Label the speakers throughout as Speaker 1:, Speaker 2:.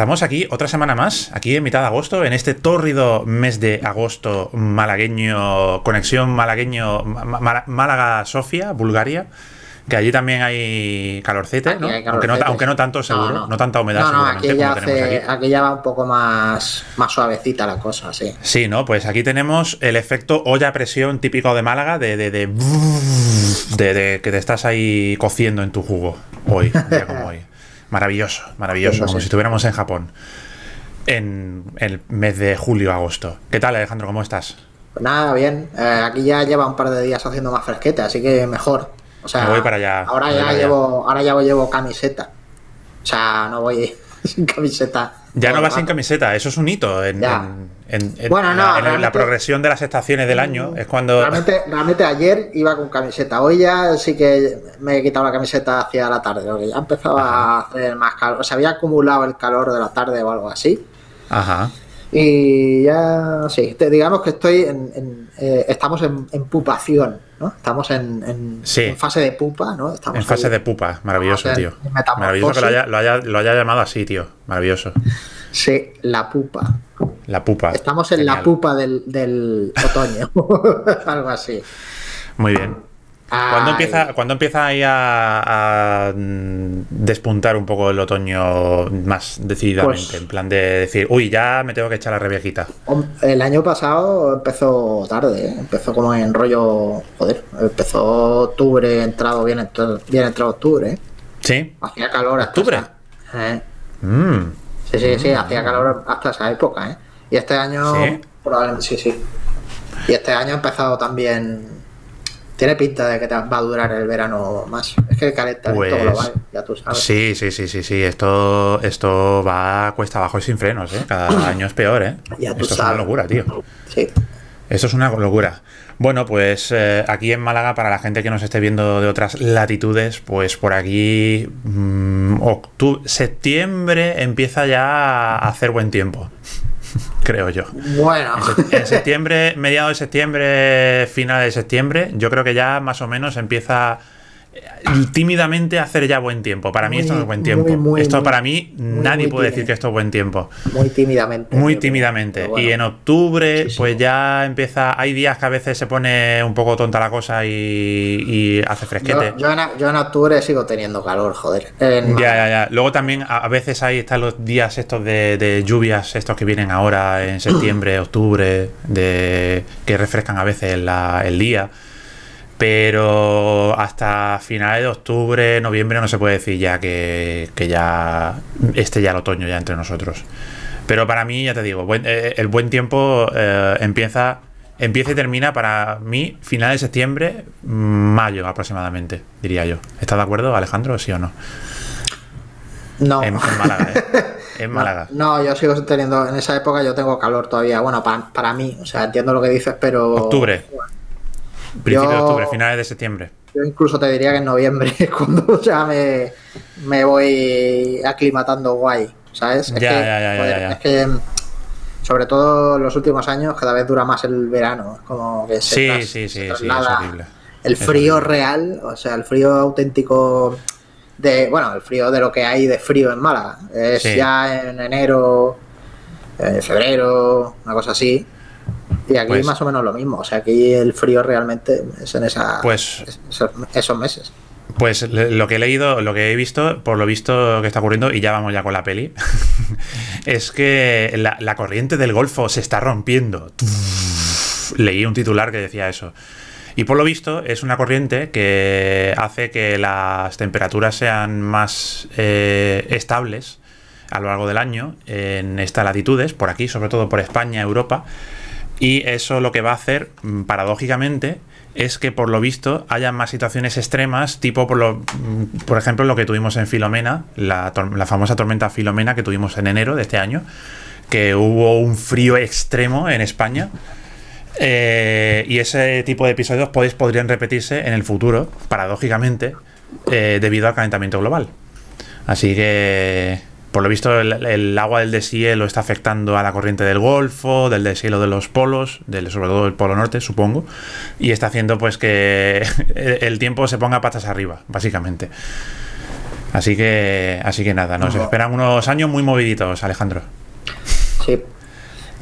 Speaker 1: estamos aquí otra semana más, aquí en mitad de agosto, en este tórrido mes de agosto malagueño, conexión malagueño, Málaga-Sofía, Bulgaria. Que allí también hay calorcete, ¿no? Aunque, no aunque, no, tanto, seguro. No, tanta humedad,
Speaker 2: no, aquí ya, aquí. ya va un poco más, más suavecita la cosa, sí.
Speaker 1: Sí, ¿no? Pues aquí tenemos el efecto olla a presión típico de Málaga, de, de, de, de que te estás ahí cociendo en tu jugo hoy, día como hoy. Maravilloso, maravilloso, como si estuviéramos en Japón. En el mes de julio-agosto. ¿Qué tal, Alejandro? ¿Cómo estás?
Speaker 2: Pues nada, bien. Eh, aquí ya lleva un par de días haciendo más fresquete, así que mejor. O sea,
Speaker 1: voy para allá.
Speaker 2: Ahora ya llevo, ahora ya llevo camiseta. O sea, no voy sin camiseta.
Speaker 1: Ya no vas sin camiseta, eso es un hito en, bueno, no, la, la, progresión de las estaciones del año. Es cuando.
Speaker 2: Realmente, realmente ayer iba con camiseta. Hoy ya sí que me he quitado la camiseta hacia la tarde, porque ya empezaba a hacer más calor. O sea, había acumulado el calor de la tarde o algo así.
Speaker 1: Ajá.
Speaker 2: Y ya, sí, digamos que estoy en, eh, estamos en, pupación, ¿no? Estamos en, fase de pupa, ¿no? Estamos
Speaker 1: en fase de pupa, maravilloso, tío. Maravilloso que lo haya, lo, haya, lo haya, llamado así, tío. Maravilloso.
Speaker 2: Sí, la pupa.
Speaker 1: La pupa.
Speaker 2: Estamos en la pupa del, del otoño, algo así.
Speaker 1: Muy bien. ¿Cuándo empieza, ¿Cuándo empieza ahí a, despuntar un poco el otoño más decididamente? Pues en plan de decir, uy, ya me tengo que echar la reviejita.
Speaker 2: El año pasado empezó tarde, ¿eh? empezó como en rollo. Joder, empezó octubre, entrado bien, bien entrado octubre. ¿eh?
Speaker 1: Sí.
Speaker 2: Hacía calor
Speaker 1: hasta. ¿Octubre?
Speaker 2: ¿eh? Mm. Sí, sí, sí, hacía calor hasta esa época. ¿eh? Y este año. ¿Sí? Probablemente sí, sí. Y este año ha empezado también tiene pinta de que te va a durar el verano más. Es que el calentamiento pues, global, ya tú sabes.
Speaker 1: Sí, sí, sí, sí, sí. Esto, esto va cuesta abajo y sin frenos, ¿eh? Cada año es peor, ¿eh?
Speaker 2: Ya
Speaker 1: tú
Speaker 2: esto
Speaker 1: es una locura, tío.
Speaker 2: Sí.
Speaker 1: Esto es una locura. Bueno, pues eh, aquí en Málaga, para la gente que nos esté viendo de otras latitudes, pues por aquí mmm, septiembre empieza ya a hacer buen tiempo creo yo.
Speaker 2: Bueno.
Speaker 1: En, septiembre, mediado de septiembre, final de septiembre, yo creo que ya más o menos empieza tímidamente hacer ya buen tiempo. Para mí esto no es buen tiempo. esto para mí nadie puede decir que esto es buen tiempo.
Speaker 2: Muy tímidamente.
Speaker 1: Muy tímidamente. Y en octubre, pues ya empieza. Hay días que a veces se pone un poco tonta la cosa y, hace fresquete.
Speaker 2: Yo, en, octubre sigo teniendo calor, joder.
Speaker 1: ya, ya, ya. Luego también a, veces ahí están los días estos de, lluvias, estos que vienen ahora en septiembre, octubre, de que refrescan a veces el día pero hasta finales de octubre, noviembre no se puede decir ya que, ya esté ya el otoño ya entre nosotros. Pero para mí, ya te digo, eh, el buen tiempo eh, empieza, empieza y termina para mí finales de septiembre, mayo aproximadamente, diría yo. ¿Estás de acuerdo, Alejandro, sí o no?
Speaker 2: No.
Speaker 1: En, Málaga, ¿eh? En Málaga.
Speaker 2: No, yo sigo teniendo, en esa época yo tengo calor todavía, bueno, para, para mí, o sea, entiendo lo que dices, pero...
Speaker 1: Octubre. Principio de octubre, finales de septiembre.
Speaker 2: Yo incluso te diría que en noviembre, cuando ya me, me voy aclimatando guay, ¿sabes?
Speaker 1: Es ya, que, ya, ya,
Speaker 2: Es que, sobre todo en los últimos años, cada vez dura más el verano. Como que se
Speaker 1: sí, sí, sí, sí, es horrible.
Speaker 2: El frío real, o sea, el frío auténtico de, bueno, el frío de lo que hay de frío en Málaga. Es ya en enero, en febrero, una cosa así. Y aquí pues, más o menos lo mismo. O sea, aquí el frío realmente es en esa,
Speaker 1: pues,
Speaker 2: esos, meses.
Speaker 1: Pues lo que he leído, lo que he visto, por lo visto que está ocurriendo, y ya vamos ya con la peli, es que la, corriente del Golfo se está rompiendo. Leí un titular que decía eso. Y por lo visto es una corriente que hace que las temperaturas sean más eh, estables a lo largo del año en estas latitudes, por aquí, sobre todo por España, Europa, y eso lo que va a hacer, mm, paradójicamente, es que por lo visto haya más situaciones extremas, tipo por, mm, ejemplo lo que tuvimos en Filomena, la, famosa tormenta Filomena que tuvimos en enero de este año, que hubo un frío extremo en España. Eh, y ese tipo de episodios podrían repetirse en el futuro, paradójicamente, eh, debido al calentamiento global. Así que por lo visto, el, agua del deshielo está afectando a la corriente del Golfo, del deshielo de los polos, del, sobre todo el polo norte, supongo, y está haciendo pues que el tiempo se ponga patas arriba, básicamente. Así que, así que nada, nos esperan unos años muy moviditos, Alejandro.
Speaker 2: Sí.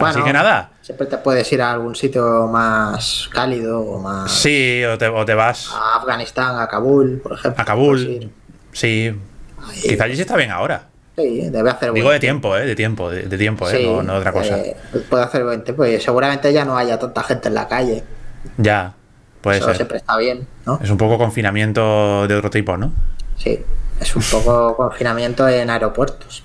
Speaker 1: así que nada.
Speaker 2: Siempre te puedes ir a algún sitio más cálido o más.
Speaker 1: Sí, o te, vas.
Speaker 2: A Afganistán, a Kabul, por ejemplo.
Speaker 1: A Kabul. Sí. Quizá allí sí está bien ahora.
Speaker 2: Sí, debe hacer
Speaker 1: Digo de tiempo, ¿eh? De tiempo, de, tiempo, ¿eh? no, otra cosa.
Speaker 2: Eh, puede hacer buen tiempo y seguramente ya no haya tanta gente en la calle.
Speaker 1: Ya, puede
Speaker 2: Eso siempre está bien, ¿no?
Speaker 1: Es un poco confinamiento de otro tipo, ¿no?
Speaker 2: Sí, es un poco confinamiento en aeropuertos.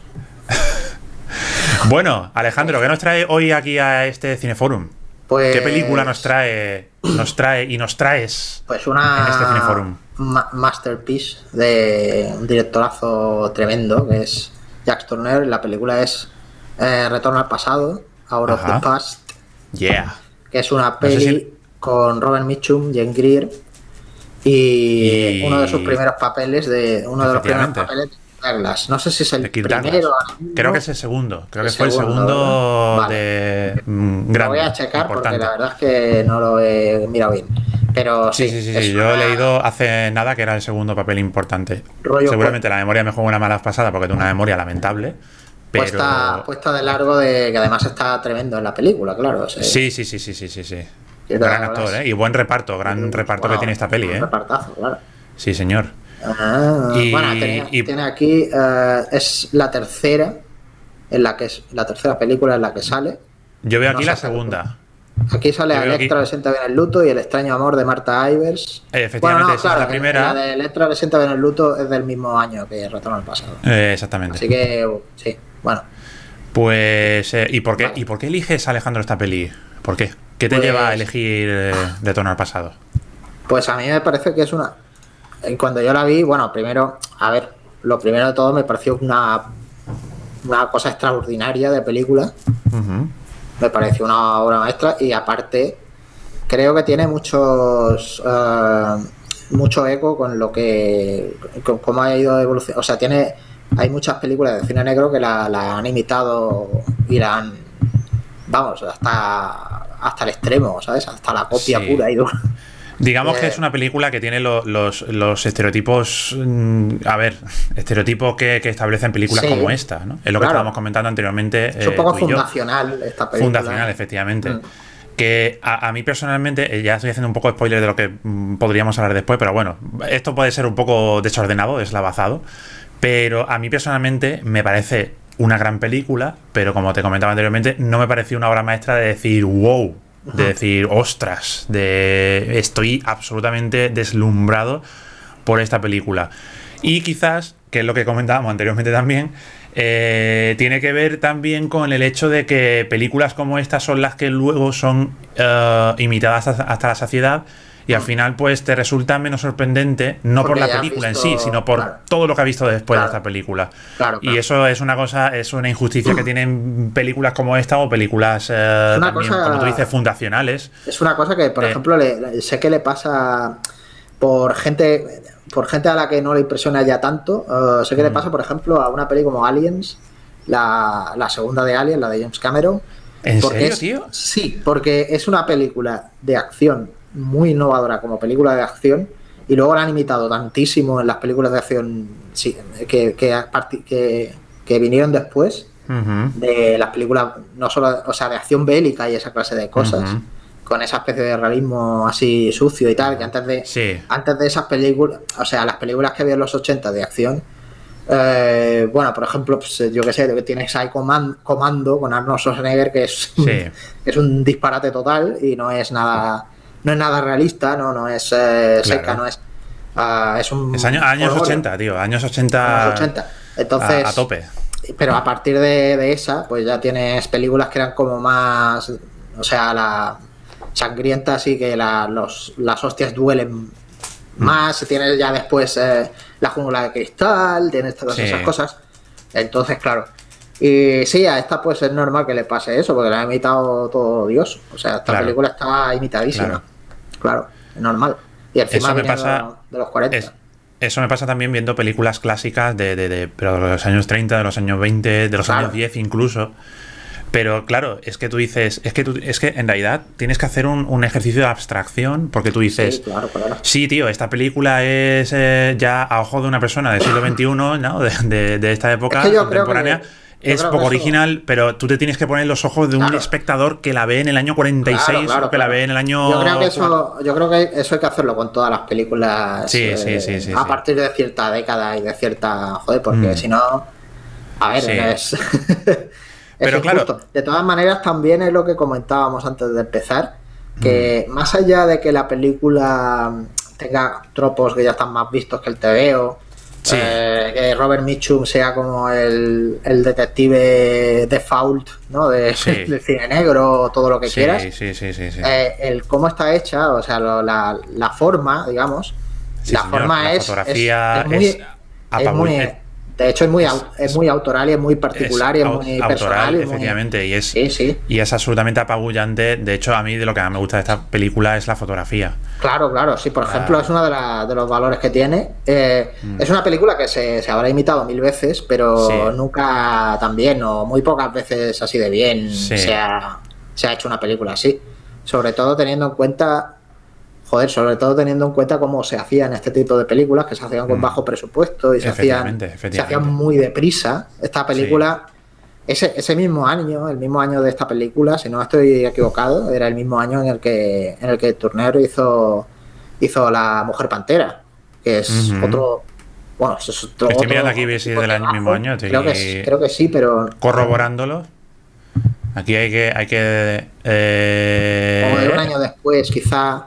Speaker 1: bueno, Alejandro, ¿qué nos trae hoy aquí a este Cineforum? Pues, ¿Qué película nos trae, nos trae y nos traes
Speaker 2: pues una en este Cineforum? masterpiece de un directorazo tremendo que es Jack Turner. La película es eh, Retorno al pasado, Out of the Past.
Speaker 1: Yeah.
Speaker 2: Que es una peli con Robert Mitchum, Jane Greer y, uno de sus primeros papeles de uno de los primeros papeles no sé si es el primero.
Speaker 1: Creo que es el segundo. Creo que fue el segundo de
Speaker 2: mm, Lo voy a checar porque la verdad es que no lo he mirado bien. Pero sí,
Speaker 1: sí, sí, sí. yo he leído hace nada que era el segundo papel importante. Seguramente la memoria me juega una mala pasada porque tengo una memoria lamentable. Pero...
Speaker 2: Puesta, puesta de largo de que además está tremendo en la película, claro.
Speaker 1: sí, sí, sí, sí, sí, sí, sí. Gran actor, ¿eh? Y buen reparto, gran reparto que tiene esta peli, ¿eh?
Speaker 2: repartazo, claro.
Speaker 1: Sí, señor.
Speaker 2: Ah, bueno, tiene, aquí, eh, es la tercera, en la que es la tercera película en la que sale.
Speaker 1: Yo veo aquí la segunda.
Speaker 2: Aquí sale Electra le sienta bien el luto y el extraño amor de Marta Ivers.
Speaker 1: Eh, efectivamente, esa es la primera.
Speaker 2: La de Electra le sienta bien el luto es del mismo año que Retorno al pasado.
Speaker 1: Eh, exactamente.
Speaker 2: Así que, sí, bueno.
Speaker 1: Pues, ¿y, por qué, ¿y por qué eliges, Alejandro, esta peli? ¿Por qué? ¿Qué te lleva a pues elegir Retorno al pasado?
Speaker 2: Pues a mí me parece que es una cuando yo la vi, bueno, primero, a ver, lo primero de todo me pareció una, una cosa extraordinaria de película. Me pareció una obra maestra y aparte creo que tiene muchos eh, mucho eco con lo que con cómo ha ido evolucionando. O sea, tiene hay muchas películas de cine negro que la, han imitado y la han vamos hasta hasta el extremo, ¿sabes? Hasta la copia pura y dura.
Speaker 1: Digamos que es una película que tiene los, estereotipos, mm, a ver, estereotipos que, establecen películas como esta, ¿no? Es lo que estábamos comentando anteriormente.
Speaker 2: Es un poco eh, fundacional esta película.
Speaker 1: Fundacional, efectivamente. Mm. Que a, mí personalmente, eh, ya estoy haciendo un poco spoiler de lo que mm, podríamos hablar después, pero bueno, esto puede ser un poco desordenado, deslavazado, pero a mí personalmente me parece una gran película, pero como te comentaba anteriormente, no me pareció una obra maestra de decir, wow, de decir, ostras, de estoy absolutamente deslumbrado por esta película. Y quizás, que es lo que comentábamos anteriormente también, eh, tiene que ver también con el hecho de que películas como estas son las que luego son uh, imitadas hasta, la saciedad y al final pues te resulta menos sorprendente, no por la película en sí, sino por todo lo que ha visto después de esta película. y eso es una cosa, es una injusticia que tienen películas como esta o películas eh, también, como tú dices, fundacionales.
Speaker 2: Es una cosa que, por eh, ejemplo, sé que le pasa por gente por gente a la que no le impresiona ya tanto. Eh, sé que le mm. pasa, por ejemplo, a una peli como Aliens, la, segunda de Aliens, la de James Cameron.
Speaker 1: ¿En serio, tío?
Speaker 2: Sí, porque es una película de acción muy innovadora como película de acción y luego la han imitado tantísimo en las películas de acción que, que, que, vinieron después de las películas, no solo, o sea, de acción bélica y esa clase de cosas. Con esa especie de realismo así sucio y tal, que antes de, antes de esas películas, o sea, las películas que había en los 80 de acción, eh, bueno, por ejemplo, pues, yo que sé, tienes ahí Comando con Arnold Schwarzenegger, que es, es un disparate total y no es nada no es nada realista, no, no es eh, seca, no es. Uh, es un.
Speaker 1: Es años 80, tío, años 80.
Speaker 2: Años 80. Entonces.
Speaker 1: A, tope.
Speaker 2: Pero a partir de, esa, pues ya tienes películas que eran como más. O sea, la sangrientas y que la, los, las hostias duelen más. Tienes ya después eh, la jungla de cristal, tienes todas esas cosas. Entonces, claro. Y sí, a esta pues es normal que le pase eso, porque la ha imitado todo Dios. O sea, esta película está imitadísima claro, es normal. Y encima eso me pasa, de los 40.
Speaker 1: eso me pasa también viendo películas clásicas de, de, de, pero de los años 30, de los años 20, de los años 10 incluso. Pero claro, es que tú dices, es que tú, es que en realidad tienes que hacer un, ejercicio de abstracción porque tú dices,
Speaker 2: sí, claro, claro.
Speaker 1: sí tío, esta película es eh, ya a ojo de una persona del siglo XXI, ¿no? de, de, esta época contemporánea es poco original, pero tú te tienes que poner los ojos de un espectador que la ve en el año 46 o que la ve en el año.
Speaker 2: Yo creo que eso, yo creo que eso hay que hacerlo con todas las películas.
Speaker 1: Sí, sí, sí, sí,
Speaker 2: A partir de cierta década y de cierta. Joder, porque mm. si no. A ver, es. pero claro. De todas maneras, también es lo que comentábamos antes de empezar. Que mm. más allá de que la película tenga tropos que ya están más vistos que el TVO eh, que Robert Mitchum sea como el, el detective default ¿no? De, del cine negro o todo lo que quieras. Eh, el cómo está hecha, o sea, la, la, forma, digamos, la forma es,
Speaker 1: fotografía
Speaker 2: es, muy, de hecho, es muy, es muy autoral y es muy particular y es muy personal.
Speaker 1: efectivamente, y, es, y es absolutamente apabullante. De hecho, a mí de lo que más me gusta de esta película es la fotografía.
Speaker 2: Claro, claro, sí, por ejemplo, es uno de, los valores que tiene. Eh, mm. Es una película que se, habrá imitado mil veces, pero nunca tan bien o muy pocas veces así de bien se, ha, se ha hecho una película así. Sobre todo teniendo en cuenta joder, sobre todo teniendo en cuenta cómo se hacían este tipo de películas, que se hacían con mm. bajo presupuesto y se hacían, se hacían muy deprisa. Esta película, ese, ese mismo año, el mismo año de esta película, si no estoy equivocado, era el mismo año en el que, en el que Turner hizo, hizo La Mujer Pantera, que es otro. Bueno, es otro.
Speaker 1: Estoy mirando aquí si es del mismo año.
Speaker 2: Creo, que, creo que sí, pero.
Speaker 1: Corroborándolo. Aquí hay que. Hay que
Speaker 2: eh... un año después, quizá.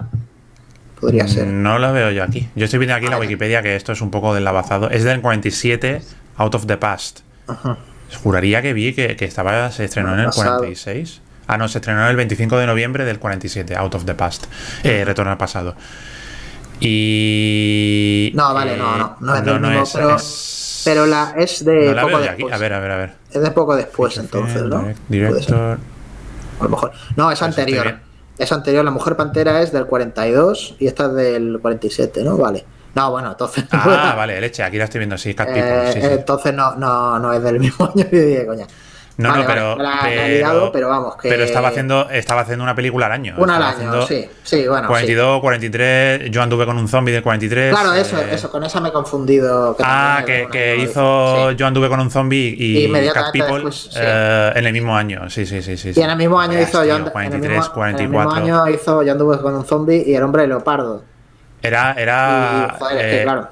Speaker 2: Podría ser.
Speaker 1: No lo veo yo aquí. Yo estoy viendo aquí en la Wikipedia que esto es un poco del lavazado. Es del 47, Out of the Past. Ajá. Juraría que vi que, estaba, se estrenó en el 46. Ah, no, se estrenó el 25 de noviembre del 47, Out of the Past. Eh, Retorno al pasado. Y.
Speaker 2: No, vale, no, no. No es del mismo, pero, pero la es de.
Speaker 1: No la poco aquí. A ver, a ver, a ver.
Speaker 2: Es de poco después, entonces, ¿no?
Speaker 1: Director.
Speaker 2: A lo mejor. No, es anterior. Es anterior, La Mujer Pantera es del 42 y esta es del 47, ¿no? Vale. No, bueno, entonces.
Speaker 1: Ah, vale, leche, aquí la estoy viendo, sí, Cat
Speaker 2: eh, sí, Entonces no, no, no es del mismo año, coña.
Speaker 1: No, no, pero, pero,
Speaker 2: vamos, que...
Speaker 1: pero estaba haciendo, estaba haciendo una película al año.
Speaker 2: Una al año, sí, sí, bueno.
Speaker 1: 42, 43, yo anduve con un zombie del 43.
Speaker 2: Claro, eso, eh, eso, con esa me he confundido.
Speaker 1: ah, que, que hizo yo anduve con un zombie y Cat People eh, en el mismo año, sí, sí, sí. sí
Speaker 2: y en el mismo año hizo yo,
Speaker 1: 43, 44. En el mismo
Speaker 2: año hizo yo anduve con un zombie y el hombre leopardo.
Speaker 1: Era, era. joder, es que, eh, claro.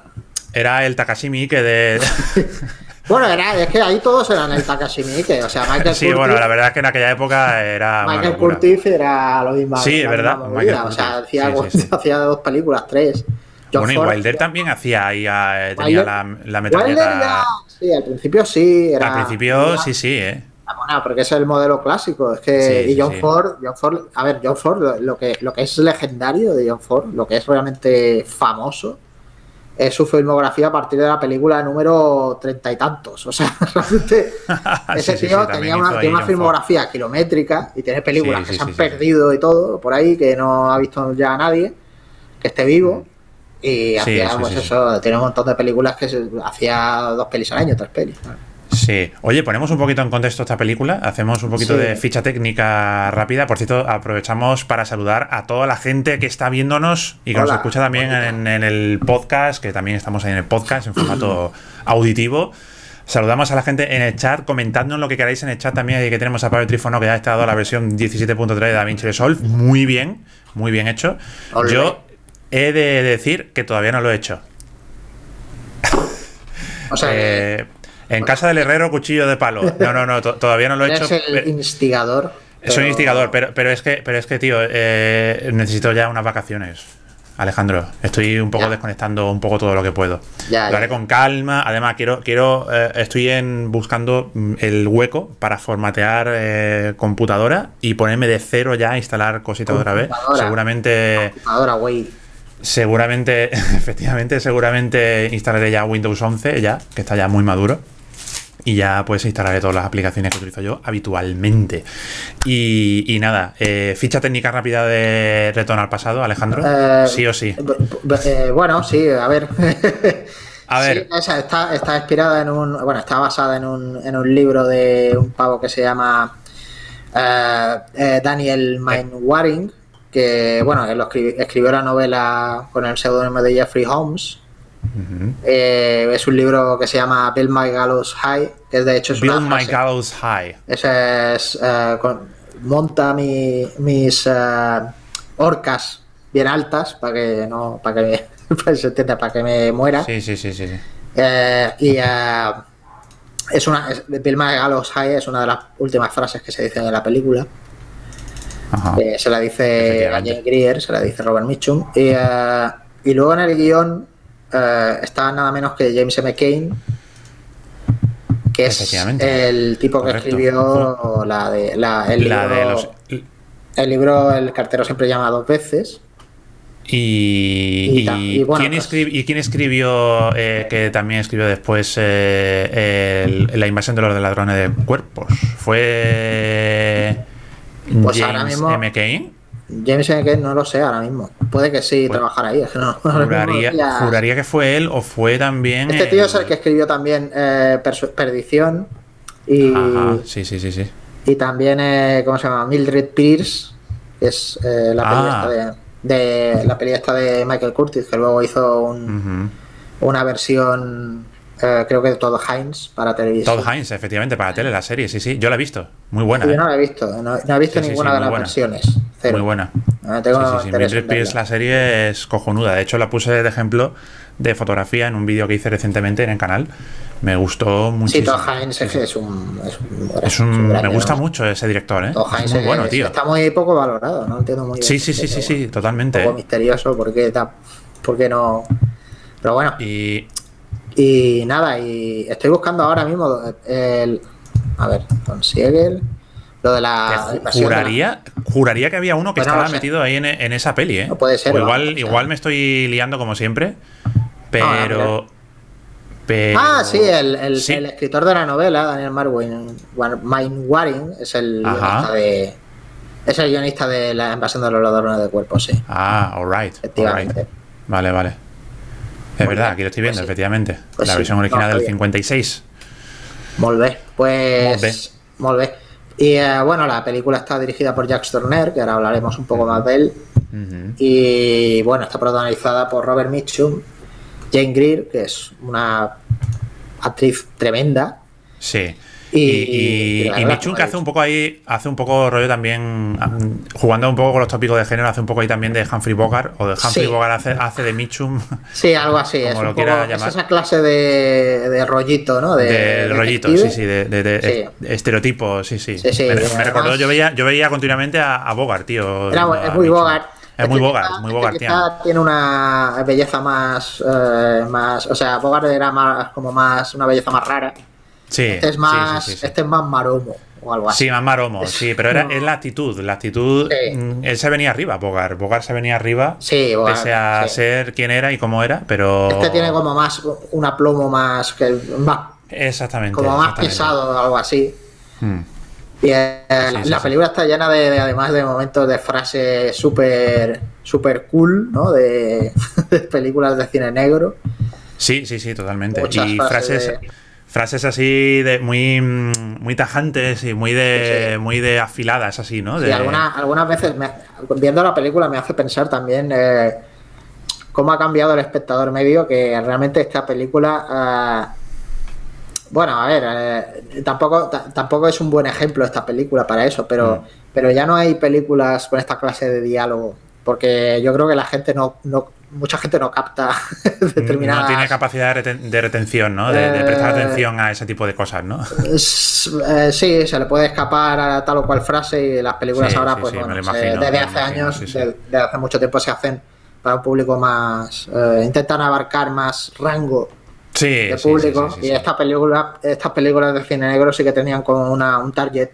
Speaker 1: Era el Takashi Miike de.
Speaker 2: Bueno, era, es que ahí todos eran el Takashi Miike, o sea, Michael
Speaker 1: Sí, bueno, la verdad es que en aquella época era.
Speaker 2: Michael Curtis era lo mismo.
Speaker 1: Sí, es verdad.
Speaker 2: o sea, hacía, hacía, dos películas, tres.
Speaker 1: bueno, y Wilder también hacía ahí, eh, tenía la, la metralleta.
Speaker 2: sí, al principio sí.
Speaker 1: Era, al principio sí, sí, eh.
Speaker 2: Ah, bueno, porque es el modelo clásico. Es que y John Ford, John Ford, a ver, John Ford, lo que, lo que es legendario de John Ford, lo que es realmente famoso, es su filmografía a partir de la película número treinta y tantos. O sea, realmente ese tío tenía una, tiene una filmografía kilométrica y tiene películas que se han perdido y todo por ahí, que no ha visto ya nadie que esté vivo. Y hacía, pues eso, tiene un montón de películas que hacía dos pelis al año, tres pelis.
Speaker 1: Sí. Oye, ponemos un poquito en contexto esta película, hacemos un poquito de ficha técnica rápida. Por cierto, aprovechamos para saludar a toda la gente que está viéndonos y que nos escucha también en, el podcast, que también estamos ahí en el podcast en formato auditivo. Saludamos a la gente en el chat, comentadnos lo que queráis en el chat también, que tenemos a Pablo Trifono que ya ha estado la versión 17.3 de DaVinci Resolve. Muy bien, muy bien hecho. Yo he de decir que todavía no lo he hecho.
Speaker 2: O sea, eh,
Speaker 1: en casa del herrero, cuchillo de palo. No, no, no, todavía no lo he hecho.
Speaker 2: Es el instigador.
Speaker 1: Soy instigador, pero, pero, es que, pero es que, tío, eh, necesito ya unas vacaciones. Alejandro, estoy un poco desconectando un poco todo lo que puedo. lo haré con calma. Además, quiero, quiero, eh, estoy en buscando mm, el hueco para formatear eh, computadora y ponerme de cero ya a instalar cositas otra vez. Seguramente.
Speaker 2: Computadora, güey.
Speaker 1: Seguramente, efectivamente, seguramente instalaré ya Windows 11 ya, que está ya muy maduro y ya pues instalaré todas las aplicaciones que utilizo yo habitualmente. Y, nada, eh, ficha técnica rápida de Retorno al pasado, Alejandro. Eh, sí o sí.
Speaker 2: Eh, bueno, sí, a ver.
Speaker 1: A ver.
Speaker 2: está, está, inspirada en un. Bueno, está basada en un, en un libro de un pavo que se llama Daniel Mainwaring, que bueno, él escribió, la novela con el seudónimo de Jeffrey Holmes. Es un libro que se llama Build My Gallows High, que de hecho es
Speaker 1: Build My Gallows High.
Speaker 2: Ese es monta mis orcas bien altas para que no para que se entienda para que me muera.
Speaker 1: Sí sí sí sí,
Speaker 2: eh, y es una Bill Gallows High es una de las últimas frases que se dice en la película. Eh, se la dice a Jane Greer se la dice Robert Mitchum. Y, y luego en el guion está nada menos que James M. Kane que es el tipo que escribió la de la, el libro, de los... el libro El cartero siempre llama dos veces
Speaker 1: y, ¿quién, escribió, eh, que también escribió después eh, la invasión de los ladrones de cuerpos? ¿Fue pues James M. Kane?
Speaker 2: James. Kane no lo sé ahora mismo. Puede que sí pues trabajara ahí.
Speaker 1: juraría, que fue él o fue también.
Speaker 2: Este tío es el que escribió también eh, Perdición. Y,
Speaker 1: sí, sí, sí, sí.
Speaker 2: Y también, ¿cómo se llama? Mildred Pierce, que es la ah. de de la peli esta de Michael Curtis, que luego hizo una versión, eh, creo que de Todd Hines para televisión.
Speaker 1: Todd Hines, efectivamente, para tele, la serie, sí, sí. Yo la he visto, muy buena.
Speaker 2: Yo ¿eh? no la he visto, no, he visto ninguna de las versiones.
Speaker 1: Muy buena. Ah, tengo sí, sí, la serie es cojonuda. De hecho, la puse de ejemplo de fotografía en un vídeo que hice recientemente en el canal. Me gustó muchísimo.
Speaker 2: Sí, Todd Hines es, un,
Speaker 1: es un, Me gusta mucho ese director, ¿eh? Todd Hines es muy bueno, tío.
Speaker 2: Está muy poco valorado, no entiendo muy bien.
Speaker 1: Sí, sí, sí, sí, sí, totalmente. Un
Speaker 2: poco misterioso, porque porque no. Pero bueno.
Speaker 1: Y.
Speaker 2: Y nada, y estoy buscando ahora mismo el. A ver, consigue lo de la.
Speaker 1: Juraría, juraría que había uno que estaba metido ahí en, esa peli, ¿eh?
Speaker 2: No puede ser.
Speaker 1: igual, igual me estoy liando como siempre. Pero.
Speaker 2: Ah, sí, el, el, escritor de la novela, Daniel Marwin, Waring, es el guionista de. Es el guionista de la invasión de los ladrones de cuerpos, sí.
Speaker 1: Ah, alright. Efectivamente. Vale, vale. Es verdad, aquí lo estoy viendo, pues efectivamente. Pues la versión original del 56.
Speaker 2: Molve. Pues. Molve. Y eh, bueno, la película está dirigida por Jack Turner, que ahora hablaremos un poco más de él. Y bueno, está protagonizada por Robert Mitchum, Jane Greer, que es una actriz tremenda.
Speaker 1: Sí. Y, y, Michun que hace un poco ahí, hace un poco rollo también, jugando un poco con los tópicos de género, hace un poco ahí también de Humphrey Bogart, o de Humphrey Bogart hace, de Michum.
Speaker 2: Sí, algo así, es, esa clase de, rollito, ¿no?
Speaker 1: De, rollito, sí, sí, de, estereotipo, sí, sí. me, recordó, yo veía, yo veía continuamente a, Bogart, tío.
Speaker 2: es muy Bogart.
Speaker 1: Es muy Bogart, muy Bogart.
Speaker 2: Tiene una belleza más, eh, más. O sea, Bogart era más como más una belleza más rara.
Speaker 1: Sí.
Speaker 2: Este es más, este es más maromo o algo así.
Speaker 1: Sí, más maromo, sí, pero era, es la actitud. La actitud. Mm, él se venía arriba, Bogart. Bogart se venía arriba.
Speaker 2: Sí,
Speaker 1: Pese a ser quien era y cómo era, pero.
Speaker 2: Este tiene como más un aplomo más. que más
Speaker 1: Exactamente.
Speaker 2: Como más pesado o algo así. Hmm. Y eh, la película está llena de, además de momentos de frases súper super cool, ¿no? De, películas de cine negro.
Speaker 1: Sí, sí, sí, totalmente. y frases, frases así de muy, muy tajantes y muy de muy de afiladas, así, ¿no?
Speaker 2: De... algunas veces, viendo la película, me hace pensar también eh, cómo ha cambiado el espectador medio, que realmente esta película. Eh, bueno, a ver, eh, tampoco, tampoco es un buen ejemplo esta película para eso, pero, mm. pero ya no hay películas con esta clase de diálogo, porque yo creo que la gente no, no mucha gente no capta determinadas...
Speaker 1: No tiene capacidad de, retención, ¿no? De, prestar eh, atención a ese tipo de cosas, ¿no?
Speaker 2: Eh, sí, se le puede escapar a tal o cual frase y las películas ahora, pues bueno, desde hace años, desde, hace mucho tiempo se hacen para un público más... intentan abarcar más rango de público. y esta película, estas películas de cine negro sí que tenían como una, un target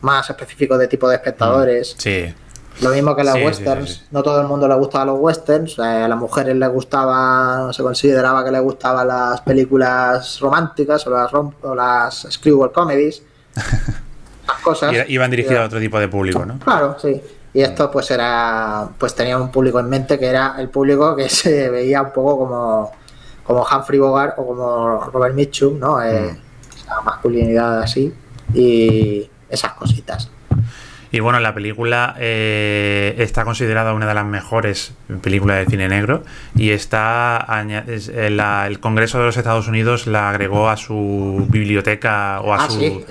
Speaker 2: más específico de tipo de espectadores.
Speaker 1: Mm, sí.
Speaker 2: Lo mismo que las westerns. No todo el mundo le gustaba los westerns. a las mujeres les gustaba, se consideraba que les gustaban las películas románticas o las, o las screwball comedies. las cosas.
Speaker 1: iban dirigidas a otro tipo de público, ¿no?
Speaker 2: Claro, sí. Y esto pues era, pues tenía un público en mente que era el público que se veía un poco como como Humphrey Bogart o como Robert Mitchum, ¿no? Eh, mm. Esa masculinidad así y esas cositas.
Speaker 1: Y bueno, la película eh, está considerada una de las mejores películas de cine negro y está eh, el Congreso de los Estados Unidos la agregó a su biblioteca o a
Speaker 2: ah,
Speaker 1: su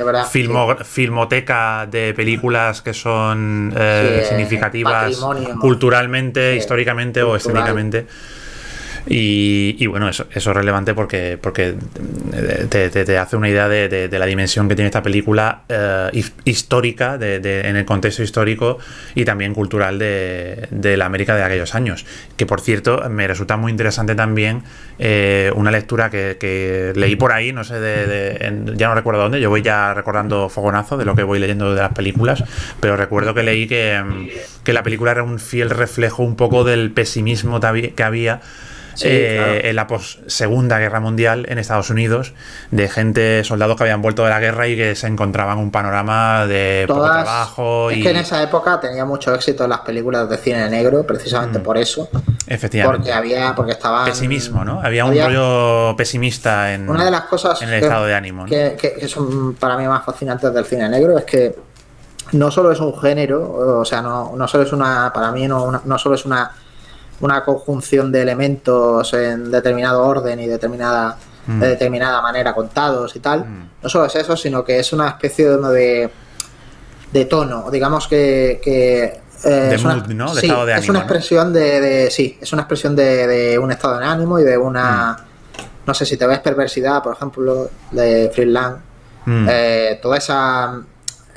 Speaker 1: filmoteca de películas que son eh, significativas culturalmente, históricamente o escénicamente. Y, bueno, eso, eso, es relevante porque, porque te, hace una idea de, la dimensión que tiene esta película eh, histórica, en el contexto histórico y también cultural de, la América de aquellos años. Que por cierto, me resulta muy interesante también eh, una lectura que, leí por ahí, no sé, de, ya no recuerdo dónde, yo voy ya recordando fogonazo de lo que voy leyendo de las películas, pero recuerdo que leí que, que la película era un fiel reflejo un poco del pesimismo que había eh, en la Segunda Guerra Mundial en Estados Unidos, de gente, soldados que habían vuelto de la guerra y que se encontraban un panorama de poco trabajo.
Speaker 2: Es que en esa época tenía mucho éxito en las películas de cine negro, precisamente mm. por eso.
Speaker 1: Efectivamente.
Speaker 2: Porque había, porque estaba
Speaker 1: Pesimismo, ¿no? Había, un rollo pesimista en,
Speaker 2: una de las cosas
Speaker 1: en el estado de ánimo.
Speaker 2: Que, son para mí más fascinantes del cine negro es que no solo es un género, o sea, no, no solo es una, para mí no, no solo es una una conjunción de elementos en determinado orden y determinada, mm. de determinada manera contados y tal. Mm. No solo es eso, sino que es una especie de, de, tono, digamos que...
Speaker 1: Eh, es una, ¿no?
Speaker 2: sí, es una expresión de, sí, es una expresión de, un estado de ánimo y de una, mm. no sé si te ves perversidad, por ejemplo, de Freeland, eh, toda esa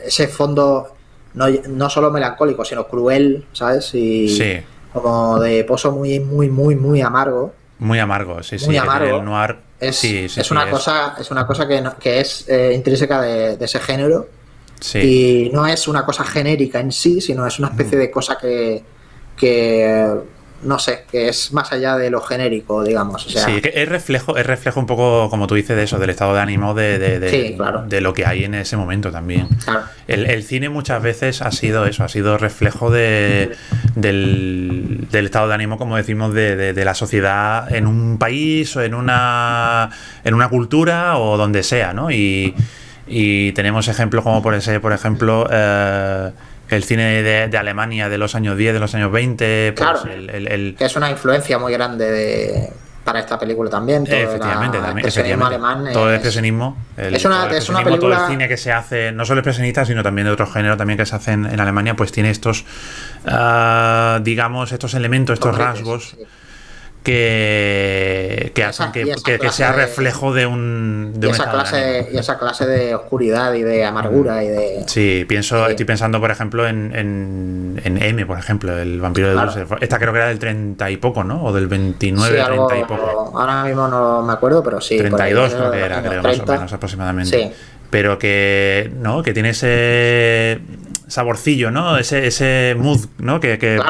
Speaker 2: ese fondo no, no solo melancólico, sino cruel, ¿sabes? Y,
Speaker 1: sí
Speaker 2: como de pozo muy, muy, muy, muy amargo.
Speaker 1: Muy amargo, sí,
Speaker 2: sí. amargo.
Speaker 1: noir,
Speaker 2: es, es, una cosa, es una cosa que, que es eh, intrínseca de, ese género. Y no es una cosa genérica en sí, sino es una especie de cosa que, que no sé, que es más allá de lo genérico, digamos. O sea,
Speaker 1: sí, que es reflejo, es reflejo un poco, como tú dices, de eso, del estado de ánimo de, de, lo que hay en ese momento también. El, cine muchas veces ha sido eso, ha sido reflejo de, del, estado de ánimo, como decimos, de, la sociedad en un país o en una, en una cultura o donde sea, ¿no? Y, y tenemos ejemplos como por ese, por ejemplo, eh, el cine de, Alemania de los años 10, de los años 20.
Speaker 2: Pues claro, que es una influencia muy grande para esta película también.
Speaker 1: efectivamente, también. todo el expresionismo.
Speaker 2: es una, es una película...
Speaker 1: Todo el cine que se hace, no solo expresionista, sino también de otro género también que se hacen en Alemania, pues tiene estos, ah, digamos, estos elementos, estos rasgos que, que hacen que, sea reflejo de un.
Speaker 2: De y, esa clase, y esa clase de oscuridad y de amargura y de.
Speaker 1: Sí, pienso, estoy pensando, por ejemplo, en, en, M, por ejemplo, el vampiro de Dulce. Esta creo que era del 30 y poco, ¿no? O del 29, 30 y poco.
Speaker 2: Ahora mismo no me acuerdo, pero sí.
Speaker 1: 32 creo que era, creo, más o menos aproximadamente. Sí. Pero que, ¿no? Que tiene ese saborcillo, ¿no? Ese, ese mood, ¿no? Que, que,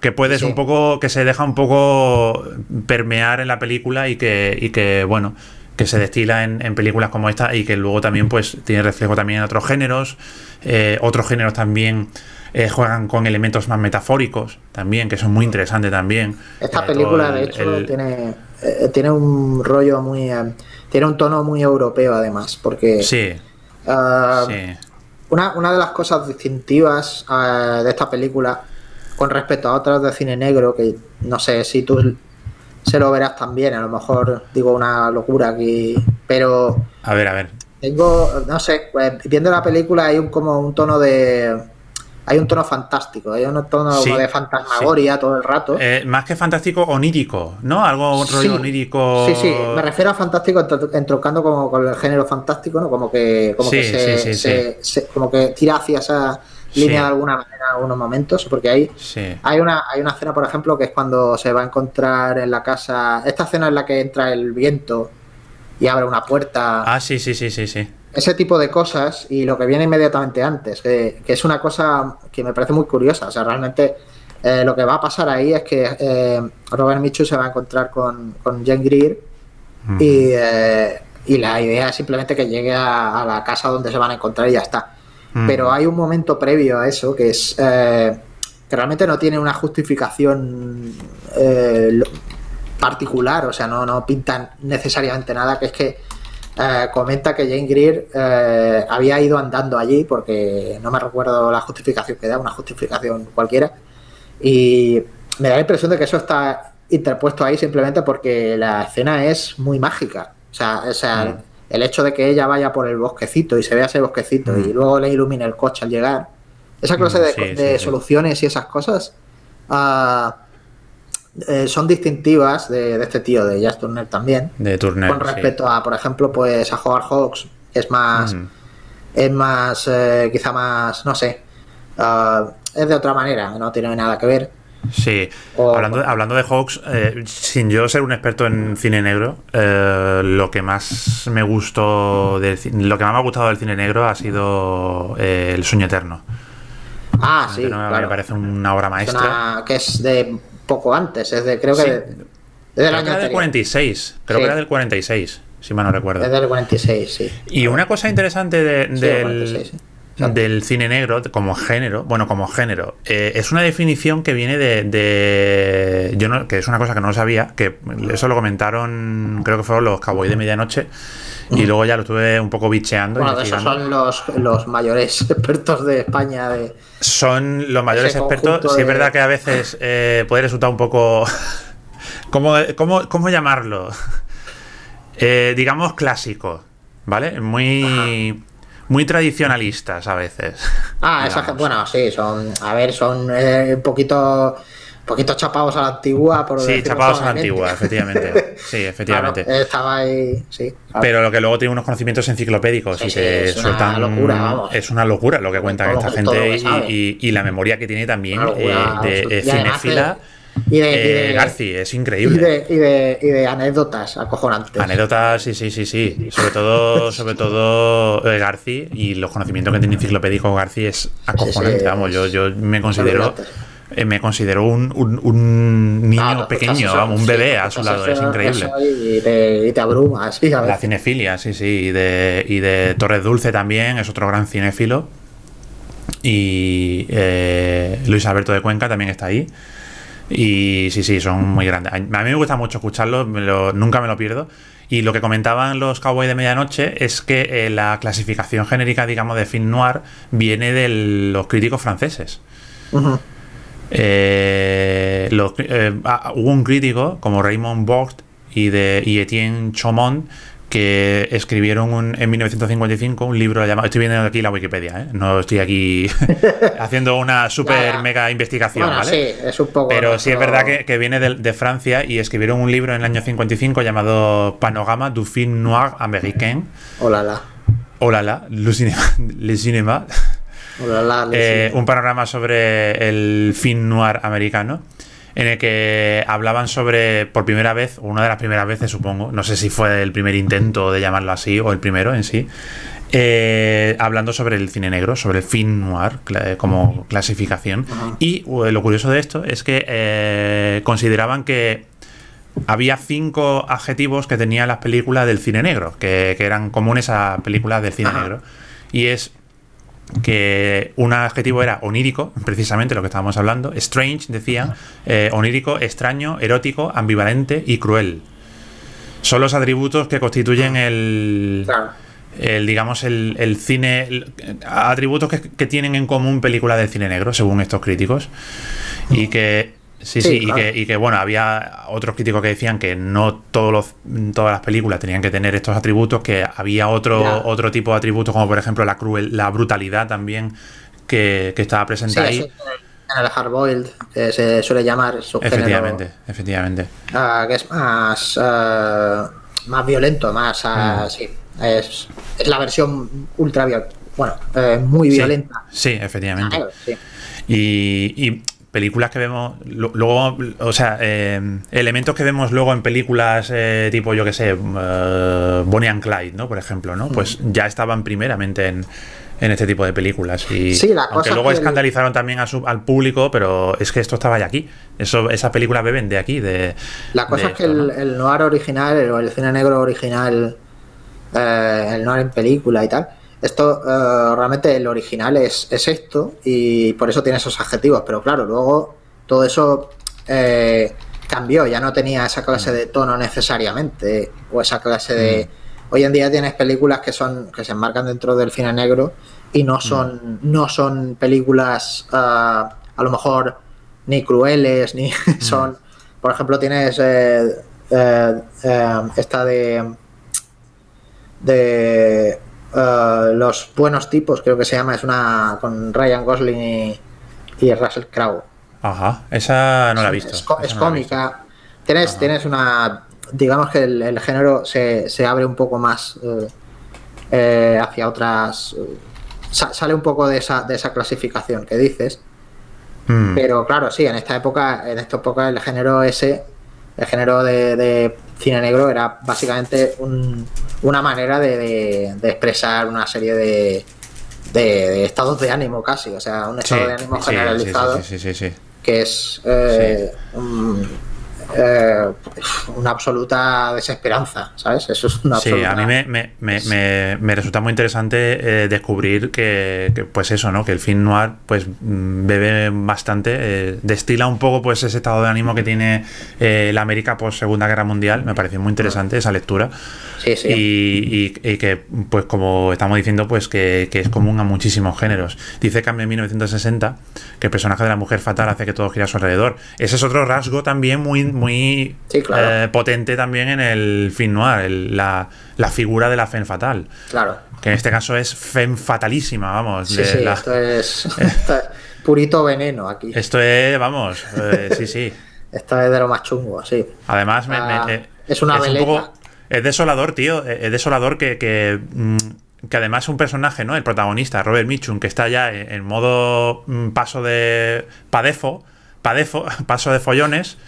Speaker 1: que puedes un poco, que se deja un poco permear en la película y que, y que bueno, que se destila en, películas como esta y que luego también pues tiene reflejo también en otros géneros. Eh, otros géneros también eh, juegan con elementos más metafóricos también, que son muy interesantes también.
Speaker 2: Esta película, de hecho, tiene, eh, tiene un rollo muy... tiene un tono muy europeo además, porque...
Speaker 1: Sí.
Speaker 2: Ah, sí una, de las cosas distintivas eh, de esta película con respecto a otras de cine negro, que no sé si tú se lo verás también, a lo mejor digo una locura aquí, pero...
Speaker 1: A ver, a ver.
Speaker 2: Tengo, no sé, pues, viendo la película hay un, como un tono de hay un tono fantástico, hay un tono de fantasmagoria todo el rato.
Speaker 1: Eh, más que fantástico, onírico, ¿no? Algo rollo onírico.
Speaker 2: Sí, sí, me refiero a fantástico entrocando como con el género fantástico, ¿no? Como que, como que se, como que tira hacia esa línea de alguna manera en algunos momentos, porque hay, hay, una, hay una escena, por ejemplo, que es cuando se va a encontrar en la casa, esta escena en la que entra el viento y abre una puerta.
Speaker 1: Ah, sí, sí, sí, sí, sí
Speaker 2: ese tipo de cosas y lo que viene inmediatamente antes, que, es una cosa que me parece muy curiosa. O sea, realmente eh, lo que va a pasar ahí es que eh, Robert Michu se va a encontrar con, con Jen Greer eh, y, la idea es simplemente que llegue a, la casa donde se van a encontrar y ya está. Pero hay un momento previo a eso que es que realmente no tiene una justificación particular, o sea, no, no pintan necesariamente nada, que es que eh, comenta que Jane Greer eh, había ido andando allí porque no me recuerdo la justificación que da, una justificación cualquiera. Y me da la impresión de que eso está interpuesto ahí simplemente porque la escena es muy mágica. O sea, o sea mm. el hecho de que ella vaya por el bosquecito y se vea ese bosquecito y mm. luego le ilumine el coche al llegar. Esa clase mm, de, soluciones y esas cosas. Uh, eh, son distintivas de, este tío, de Jazz Turner también.
Speaker 1: De Turner.
Speaker 2: Con respecto a, por ejemplo, pues a Howard Hawks, que es más. Mm. Es más. Eh, quizá más. No sé. Ah, es de otra manera, no tiene nada que ver.
Speaker 1: Sí, hablando, hablando, de Hawks, eh, sin yo ser un experto en cine negro, lo que más me gustó del, lo que más me ha gustado del cine negro ha sido El sueño eterno.
Speaker 2: Ah, sí.
Speaker 1: Me parece una obra maestra.
Speaker 2: que es de poco antes, es de, creo que de,
Speaker 1: del año del 46, creo que era del 46, si mal no recuerdo.
Speaker 2: Es del 46, sí.
Speaker 1: Y una cosa interesante del, del cine negro como género, bueno, como género, eh, es una definición que viene de, yo no, que es una cosa que no sabía, que eso lo comentaron, creo que fueron los Cowboys de Medianoche, y luego ya lo estuve un poco bicheando.
Speaker 2: Bueno, esos son los, los, mayores expertos de España. De
Speaker 1: son los mayores expertos. Sí, es verdad que a veces eh, puede resultar un poco. ¿Cómo, cómo, cómo llamarlo? Eh, digamos clásico, ¿vale? Muy. Muy tradicionalistas a veces.
Speaker 2: Ah, bueno, sí, son. A ver, son eh, un poquito poquito chapados a la antigua. Por
Speaker 1: sí, chapados a la antigua, efectivamente. Sí, efectivamente.
Speaker 2: estaba ahí, sí.
Speaker 1: Pero lo que luego tiene unos conocimientos enciclopédicos y se es Una locura, vamos. Es una locura lo que cuenta esta gente y, la memoria que tiene también eh, de cinéfila. Y de, Garci, es increíble.
Speaker 2: Y de, y de, anécdotas acojonantes.
Speaker 1: Anécdotas, sí, sí, sí, sí. Sobre todo, sobre todo eh, Garci y los conocimientos que tiene enciclopédico Garci es acojonante. Vamos, yo, yo me considero eh, me considero un, un, niño ah, pequeño, un bebé a su lado, es increíble.
Speaker 2: Y te, abruma, sí,
Speaker 1: La cinefilia, sí, sí, y de, y de Torres Dulce también, es otro gran cinéfilo. Y eh, Luis Alberto de Cuenca también está ahí. Y sí, sí, son muy grandes. A mí me gusta mucho escucharlos, nunca me lo pierdo. Y lo que comentaban los Cowboys de Medianoche es que eh, la clasificación genérica, digamos, de film noir viene de los críticos franceses. Eh, eh, ah, hubo un crítico como Raymond Bort y, de, Etienne Chaumont que escribieron en 1955 un libro llamado. Estoy viendo aquí la Wikipedia, ¿eh? no estoy aquí haciendo una super mega investigación, ¿vale? Pero sí es verdad que, viene de, Francia y escribieron un libro en el año 55 llamado Panorama du film noir américain.
Speaker 2: Hola, la.
Speaker 1: Hola, la. Le cinéma. Eh, un panorama sobre el film noir americano en el que hablaban sobre, por primera vez, una de las primeras veces supongo, no sé si fue el primer intento de llamarlo así o el primero en sí, eh, hablando sobre el cine negro, sobre el film noir como clasificación. Y eh, lo curioso de esto es que consideraban que había cinco adjetivos que tenían las películas del cine negro, que, eran comunes a películas del cine negro. Y es que un adjetivo era onírico, precisamente lo que estábamos hablando, strange, decía, eh, onírico, extraño, erótico, ambivalente y cruel. Son los atributos que constituyen el, el digamos, el, cine, atributos que, que, tienen en común películas del cine negro, según estos críticos, y que Sí, sí, y, que, bueno, había otros críticos que decían que no todos los, todas las películas tenían que tener estos atributos, que había otro, otro tipo de atributos, como por ejemplo la cruel, la brutalidad también, que, estaba presente ahí.
Speaker 2: En el hardboiled, que se suele llamar
Speaker 1: Efectivamente, efectivamente.
Speaker 2: Ah, que es más, ah, más violento, más. Mm. Sí, es, la versión ultra. Bueno, eh, muy violenta.
Speaker 1: Sí, efectivamente. y películas que vemos luego, o sea, eh, elementos que vemos luego en películas eh, tipo, yo que sé, uh, Bonnie and Clyde, ¿no? Por ejemplo, ¿no? Pues ya estaban primeramente en, este tipo de películas. Y aunque luego escandalizaron también a su, al público, pero es que esto estaba ya aquí. Eso, esas películas beben de aquí. De,
Speaker 2: la cosa es que el, noir original, o el cine negro original, el noir en película y tal, esto eh, realmente el original es, esto y por eso tiene esos adjetivos, pero claro, luego todo eso eh, cambió, ya no tenía esa clase de tono necesariamente o esa clase de, hoy en día tienes películas que son que se enmarcan dentro del cine negro y no son, no son películas ah, a lo mejor ni crueles, ni son. Por ejemplo, tienes eh, eh, eh, esta de. de. Los buenos tipos, creo que se llama, es una con Ryan Gosling y, y Russell Crowe.
Speaker 1: Ajá, esa no la he visto.
Speaker 2: Es, cómica. Tienes, tienes una. Digamos que el, género se, se, abre un poco más hacia otras. sale un poco de esa, de esa clasificación que dices. Mm. Pero claro, sí, en esta época, en esta época el género ese, el género de, cine negro era básicamente una manera de, expresar una serie de, estados de ánimo casi, o sea, un estado de ánimo generalizado que es eh, eh, una absoluta desesperanza, ¿sabes? Eso es una
Speaker 1: Sí, a mí me, resulta muy interesante eh, descubrir que, pues eso, ¿no? Que el film noir, pues mm, bebe bastante, eh, destila un poco, pues ese estado de ánimo que tiene la América post Segunda Guerra Mundial. Me pareció muy interesante esa lectura.
Speaker 2: Sí, sí.
Speaker 1: Y, que, pues como estamos diciendo, pues que, es común a muchísimos géneros. Dice que en 1960 que el personaje de la mujer fatal hace que todo gira a su alrededor. Ese es otro rasgo también muy muy eh, potente también en el film noir, la, figura de la Femme Fatal.
Speaker 2: Claro.
Speaker 1: Que en este caso es Femme Fatalísima, vamos.
Speaker 2: Sí, sí, esto, es, purito veneno aquí.
Speaker 1: Esto es, vamos, eh, sí, sí.
Speaker 2: Esto es de lo más chungo, sí.
Speaker 1: Además,
Speaker 2: ah, es una es,
Speaker 1: es desolador, tío. Es desolador que, que, mm, que, además es un personaje, ¿no? El protagonista, Robert Mitchum, que está ya en, modo mm, paso de padefo, padefo, paso de follones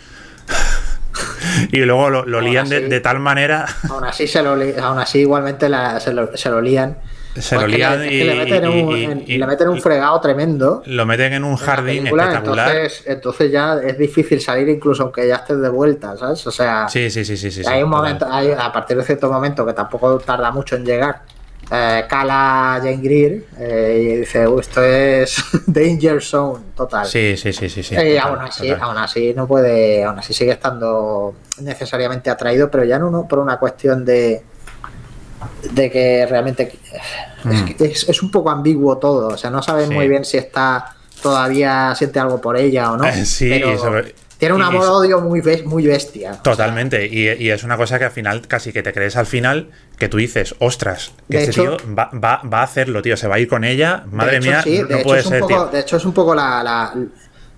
Speaker 1: y luego lo, lían de, tal manera.
Speaker 2: Aún así, se lo, aún así igualmente se, lo, se, lo, lían.
Speaker 1: Se lo lían y,
Speaker 2: le meten, un, le meten un fregado tremendo.
Speaker 1: Lo meten en un jardín espectacular.
Speaker 2: Entonces, entonces, ya es difícil salir incluso aunque ya estés de vuelta, ¿sabes? O sea,
Speaker 1: sí, sí, sí, sí,
Speaker 2: hay un momento, hay, a partir de cierto momento que tampoco tarda mucho en llegar eh, cala Jane Greer eh, y dice, esto es Danger Zone total.
Speaker 1: Sí, sí, sí, sí. sí
Speaker 2: y aún, así, aún así no puede, aún así sigue estando necesariamente atraído, pero ya no, por una cuestión de de que realmente mm. es, un poco ambiguo todo, o sea, no sabes muy bien si está todavía siente algo por ella o no.
Speaker 1: Sí, pero,
Speaker 2: tiene un amor-odio muy, muy bestia.
Speaker 1: Totalmente. Y, es una cosa que al final, casi que te crees al final, que tú dices, ostras, que este tío va, a hacerlo, tío, se va a ir con ella. Madre mía, no puede ser.
Speaker 2: De hecho, es un poco la,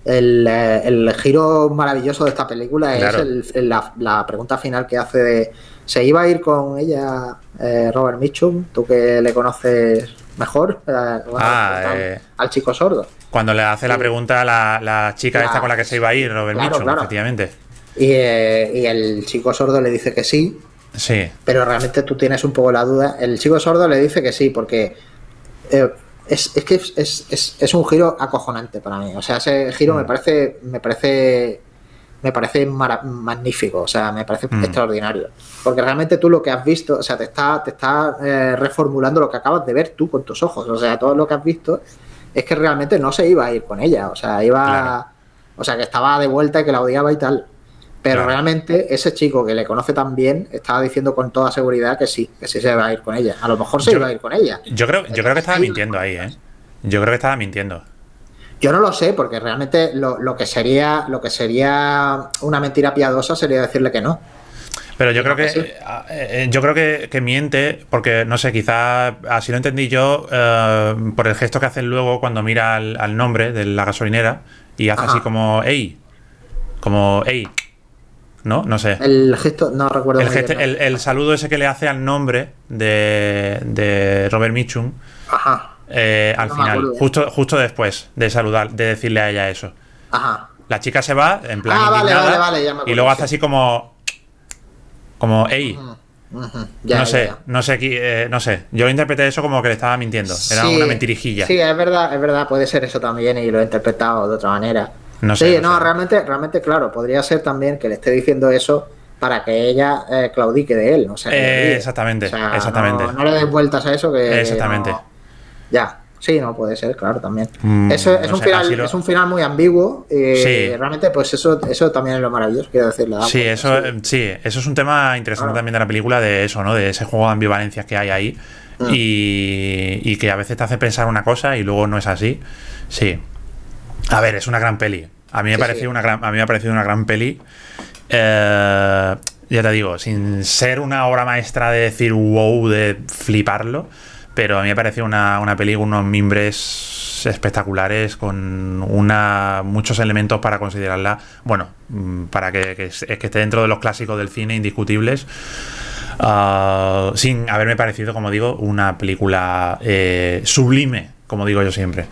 Speaker 2: el, giro maravilloso de esta película. Es la, pregunta final que hace de. ¿Se iba a ir con ella eh, Robert Mitchum? Tú que le conoces mejor eh,
Speaker 1: ah,
Speaker 2: eh. al chico sordo.
Speaker 1: Cuando le hace la pregunta a la, chica esta con la que se iba a ir, Robert Mitchum, efectivamente.
Speaker 2: Eh, y, el chico sordo le dice que sí.
Speaker 1: Sí.
Speaker 2: Pero realmente tú tienes un poco la duda. El chico sordo le dice que sí, porque es, que es, un giro acojonante para mí. O sea, ese giro me mm. parece. Me parece me parece magnífico, o sea, me parece mm. extraordinario. Porque realmente tú lo que has visto, o sea, te está, te está eh, reformulando lo que acabas de ver tú con tus ojos. O sea, todo lo que has visto es que realmente no se iba a ir con ella. O sea, iba. O sea, que estaba de vuelta y que la odiaba y tal. Pero realmente ese chico que le conoce tan bien estaba diciendo con toda seguridad que sí, que sí se va a ir con ella. A lo mejor se iba a ir con ella.
Speaker 1: Yo creo, yo creo que estaba mintiendo ahí, ¿eh? Yo creo que estaba mintiendo.
Speaker 2: Yo no lo sé, porque realmente lo, que sería lo que sería una mentira piadosa sería decirle que no.
Speaker 1: Pero yo creo que, eh, eh, yo creo que, miente, porque no sé, quizá así lo entendí yo eh, por el gesto que hace luego cuando mira al, nombre de la gasolinera y hace así como ey, como ey, ¿no? No sé.
Speaker 2: El gesto, no recuerdo.
Speaker 1: El, el, saludo ese que le hace al nombre de, de Robert Mitchum.
Speaker 2: Ajá.
Speaker 1: Eh, al final, justo, justo después de saludar, de decirle a ella eso.
Speaker 2: Ajá.
Speaker 1: La chica se va, en plan.
Speaker 2: Ah, vale, vale, vale,
Speaker 1: y luego hace así como. Como, ey. no sé, no sé, eh, no sé. Yo lo interpreté eso como que le estaba mintiendo. Era una mentirijilla.
Speaker 2: Sí, es verdad, es verdad, puede ser eso también y lo he interpretado de otra manera.
Speaker 1: No sé.
Speaker 2: Sí, no, realmente, realmente, claro, podría ser también que le esté diciendo eso para que ella eh, claudique de él. O sea,
Speaker 1: exactamente, exactamente.
Speaker 2: No, le des vueltas a eso que.
Speaker 1: Exactamente.
Speaker 2: Ya. Sí, no puede ser, claro, también. Mm, eso es, un final, es un final muy ambiguo. y Realmente, pues eso, eso también es lo maravilloso, quiero decirle.
Speaker 1: Sí, eso, sí. eso es un tema interesante también de la película, de eso, ¿no? De ese juego de ambivalencias que hay ahí. Mm. Y, que a veces te hace pensar una cosa y luego no es así. Sí. A ver, es una gran peli. A mí me, ha parecido una gran, a mí me ha parecido una gran peli. Eh, ya te digo, sin ser una obra maestra de decir wow, de fliparlo pero a mí me parece una, una peli con unos mimbres espectaculares, con una muchos elementos para considerarla, bueno, mm, para que, que, esté dentro de los clásicos del cine indiscutibles. Ah, sin haberme parecido, como digo, una película eh, sublime, como digo yo siempre.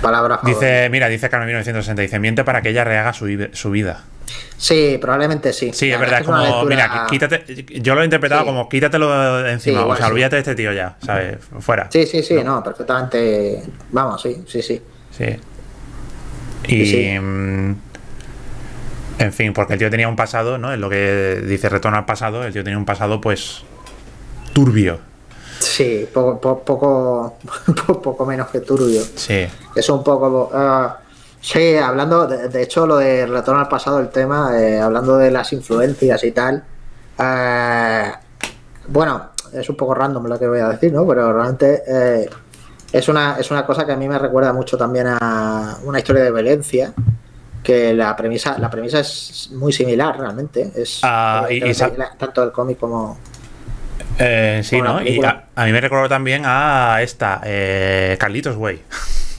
Speaker 2: Palabra
Speaker 1: Dice, mira, dice Carmen 1960, dice, miente para que ella rehaga su, su vida.
Speaker 2: Sí, probablemente sí.
Speaker 1: Sí, es verdad, es como, mira, quítate, yo lo he interpretado como quítatelo de encima, o sea, olvídate de este tío ya, ¿sabes? Fuera.
Speaker 2: Sí, sí, sí, no, perfectamente. Vamos, sí, sí, sí.
Speaker 1: Sí. Y. Mm, en fin, porque el tío tenía un pasado, ¿no? Es lo que dice retorno al pasado, el tío tenía un pasado, pues. turbio.
Speaker 2: Sí, poco, poco, poco, menos que turbio.
Speaker 1: Sí.
Speaker 2: Es un poco. Uh, Sí, hablando, de, hecho, lo de retorno al pasado, el tema, eh, hablando de las influencias y tal. Eh, bueno, es un poco random lo que voy a decir, ¿no? Pero realmente eh, es, una, es una cosa que a mí me recuerda mucho también a una historia de violencia. Que la premisa, la premisa es muy similar realmente. Es
Speaker 1: ah,
Speaker 2: tanto el cómic como.
Speaker 1: sí, ¿no? Y a, mí me recuerda también a esta, Carlitos Way.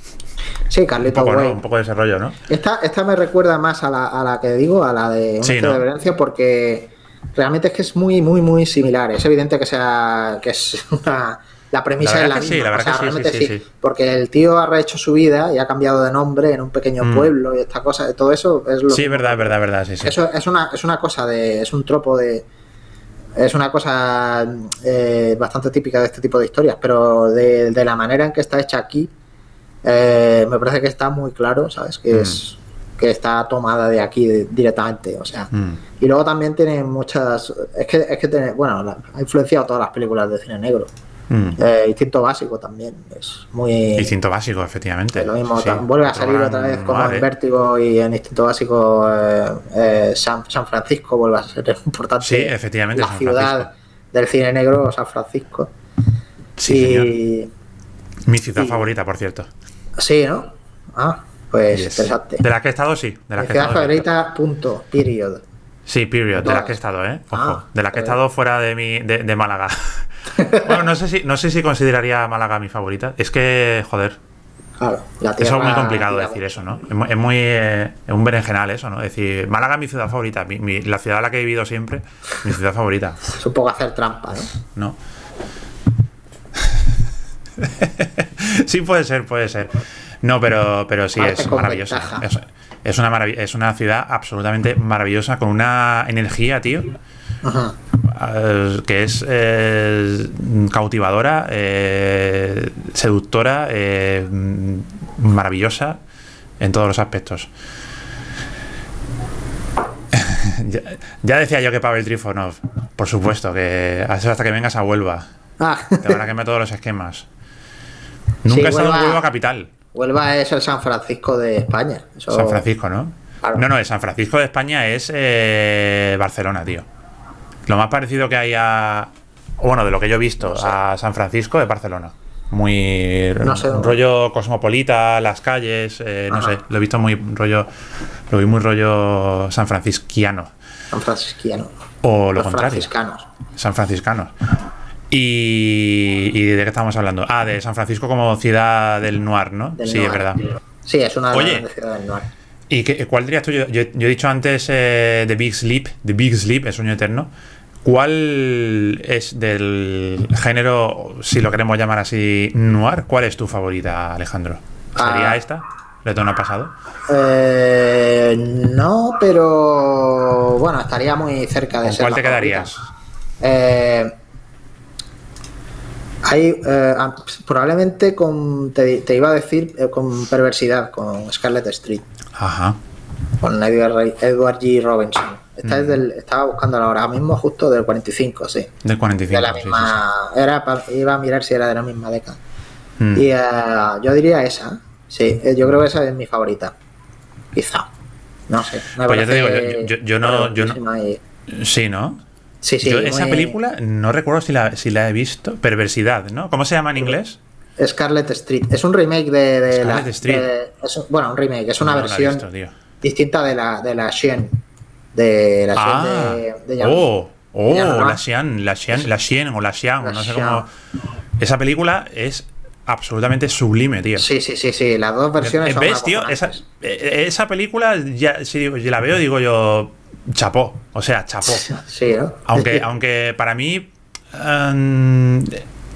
Speaker 2: Sí, Carlito
Speaker 1: un poco, un poco de desarrollo, ¿no?
Speaker 2: Esta, esta me recuerda más a la, a la que digo, a la de un de violencia, porque realmente es que es muy, muy, muy similar. Es evidente que sea que es una, la premisa es la misma.
Speaker 1: Sí, la verdad que sí, sí,
Speaker 2: Porque el tío ha rehecho su vida y ha cambiado de nombre en un pequeño mm. pueblo y esta cosa, todo eso es lo
Speaker 1: Sí, verdad, verdad, verdad, sí,
Speaker 2: Eso es una, es una cosa de. es un tropo de. Es una cosa eh, bastante típica de este tipo de historias, pero de, de la manera en que está hecha aquí, eh, me parece que está muy claro, ¿sabes? Que mm. es que está tomada de aquí directamente, o sea. Mm. Y luego también tiene muchas. Es que, es que tiene, bueno, ha influenciado todas las películas de cine negro. Mm. Eh, instinto básico también, es muy.
Speaker 1: Instinto básico, efectivamente.
Speaker 2: lo mismo, vuelve a salir otra vez como en Vértigo y en Instinto Básico eh, San, Francisco vuelve a ser importante.
Speaker 1: Sí, efectivamente.
Speaker 2: La ciudad del cine negro, San Francisco.
Speaker 1: Sí, Mi ciudad favorita, por cierto.
Speaker 2: Sí, ¿no? Ah, pues interesante.
Speaker 1: De la que he estado, sí.
Speaker 2: De la que favorita, punto, period.
Speaker 1: Sí, period, de la que he estado, ¿eh? Ojo, ah, de la que he estado fuera de, mi, de, Málaga. bueno, no sé, si, no sé si consideraría Málaga mi favorita. Es que, joder.
Speaker 2: Claro,
Speaker 1: es muy complicado decir eso, ¿no? Es muy. Es eh, un berenjenal eso, ¿no? Es decir, Málaga es mi ciudad favorita. la ciudad en la que he vivido siempre, mi ciudad favorita.
Speaker 2: Es un poco hacer trampa,
Speaker 1: ¿no? No. sí, puede ser, puede ser. No, pero, pero sí, es maravillosa. Es, una es una ciudad absolutamente maravillosa, con una energía, tío. Eh, que es eh, cautivadora, eh, seductora, maravillosa en todos los aspectos. ya, decía yo que Pavel Trifonov, por supuesto, que hasta que vengas a Huelva. Ah. Te van a quemar todos los esquemas. Nunca he estado en Huelva capital.
Speaker 2: Huelva es el San Francisco de España.
Speaker 1: San Francisco, ¿no? No, no, el San Francisco de España es eh, Barcelona, tío. Lo más parecido que hay a. Bueno, de lo que yo he visto a San Francisco es Barcelona. Muy. un rollo cosmopolita, las calles, eh, no sé. Lo he visto muy rollo. Lo vi muy rollo San Francisquiano.
Speaker 2: San Francisquiano.
Speaker 1: O lo contrario. Franciscanos. San Franciscanos. Y, de qué estamos hablando? Ah, de San Francisco como ciudad del noir, ¿no? sí, es verdad.
Speaker 2: Sí, es una Oye, ciudad del noir.
Speaker 1: ¿Y qué, cuál dirías tú? Yo, he dicho antes eh, The Big Sleep, The Big Sleep, el sueño eterno. ¿Cuál es del género, si lo queremos llamar así, noir? ¿Cuál es tu favorita, Alejandro? ¿Sería ah. esta? ¿Retorno pasado?
Speaker 2: Eh, no, pero bueno, estaría muy cerca de
Speaker 1: ¿Con ¿Cuál te quedarías?
Speaker 2: Eh, hay eh, ah, probablemente con te, iba a decir eh, con perversidad con Scarlet Street.
Speaker 1: Ajá.
Speaker 2: Con Edward, Edward G. Robinson. Esta es mm. del, estaba buscando ahora mismo justo del 45, sí.
Speaker 1: Del 45.
Speaker 2: De la misma, Era, iba a mirar si era de la misma década. Mm. Y eh, yo diría esa. Sí, eh, yo creo que esa es mi favorita. Quizá. No sé.
Speaker 1: pues ya te digo, yo, no. Yo no Sí, ¿no?
Speaker 2: Sí, sí.
Speaker 1: Yo esa película no recuerdo si la, si la he visto. Perversidad, ¿no? ¿Cómo se llama en inglés?
Speaker 2: Scarlet Street. Es un remake de, de la. Street. bueno, un remake, es una versión distinta de la, de la Shen. De la
Speaker 1: ah, de, de Oh, oh la Xian, la Xian, la Xian o la Xian, no sé cómo. Esa película es absolutamente sublime, tío.
Speaker 2: Sí, sí, sí, sí. Las dos versiones.
Speaker 1: ¿Ves, tío? Esa, eh, esa, película, ya, si la veo, digo yo, chapó. O sea, chapó.
Speaker 2: Sí, ¿no?
Speaker 1: Aunque, aunque para mí. Em,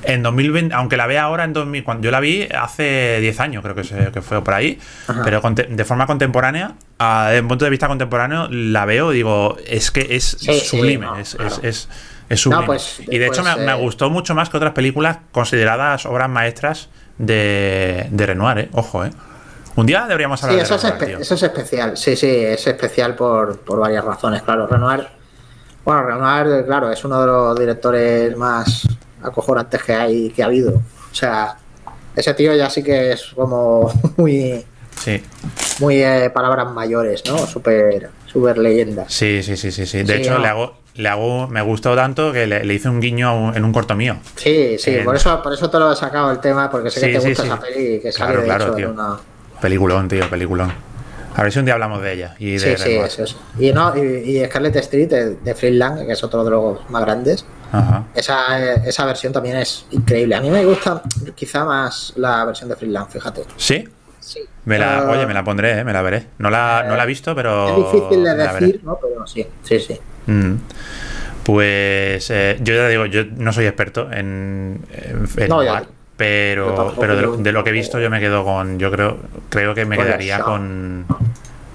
Speaker 1: en 2020, aunque la vea ahora en 2000, cuando yo la vi hace 10 años, creo que, se, que fue por ahí, pero de forma contemporánea, desde un punto de vista contemporáneo, la veo, digo, es que es sublime, es, es, es, sublime.
Speaker 2: Pues,
Speaker 1: y de hecho me, me, gustó mucho más que otras películas consideradas obras maestras de, de Renoir, ¿eh? ojo, ¿eh? Un día deberíamos hablar
Speaker 2: de eso es Eso es especial, sí, sí, es especial por, por varias razones, claro. Renoir, bueno, Renoir, claro, es uno de los directores más acojonantes que hay, que ha habido. O sea, ese tío ya sí que es como muy.
Speaker 1: Sí.
Speaker 2: Muy eh, palabras mayores, ¿no? Súper super leyenda.
Speaker 1: Sí, sí, sí, sí, sí. De hecho, le hago, le hago, me gustó tanto que le, hice un guiño en un corto mío.
Speaker 2: Sí, sí, por eso, por eso te lo he sacado el tema, porque sé que te gusta esa peli y que sale claro, de claro, tío. una...
Speaker 1: Peliculón, tío, peliculón. A ver si un día hablamos de ella. Y de
Speaker 2: sí, sí, eso es. Y, no, y, Scarlet Street de, de Freeland, que es otro de los más grandes. Esa, esa versión también es increíble. A mí me gusta quizá más la versión de Freeland, fíjate.
Speaker 1: ¿Sí? Sí. Me la, oye, me la pondré, ¿eh? me la veré. No la, no la he visto, pero.
Speaker 2: Es difícil de decir, ¿no? Pero sí, sí, sí.
Speaker 1: Mm. Pues eh, yo ya digo, yo no soy experto en, en no, pero, pero de, lo que he visto yo me quedo con, yo creo, creo que me quedaría con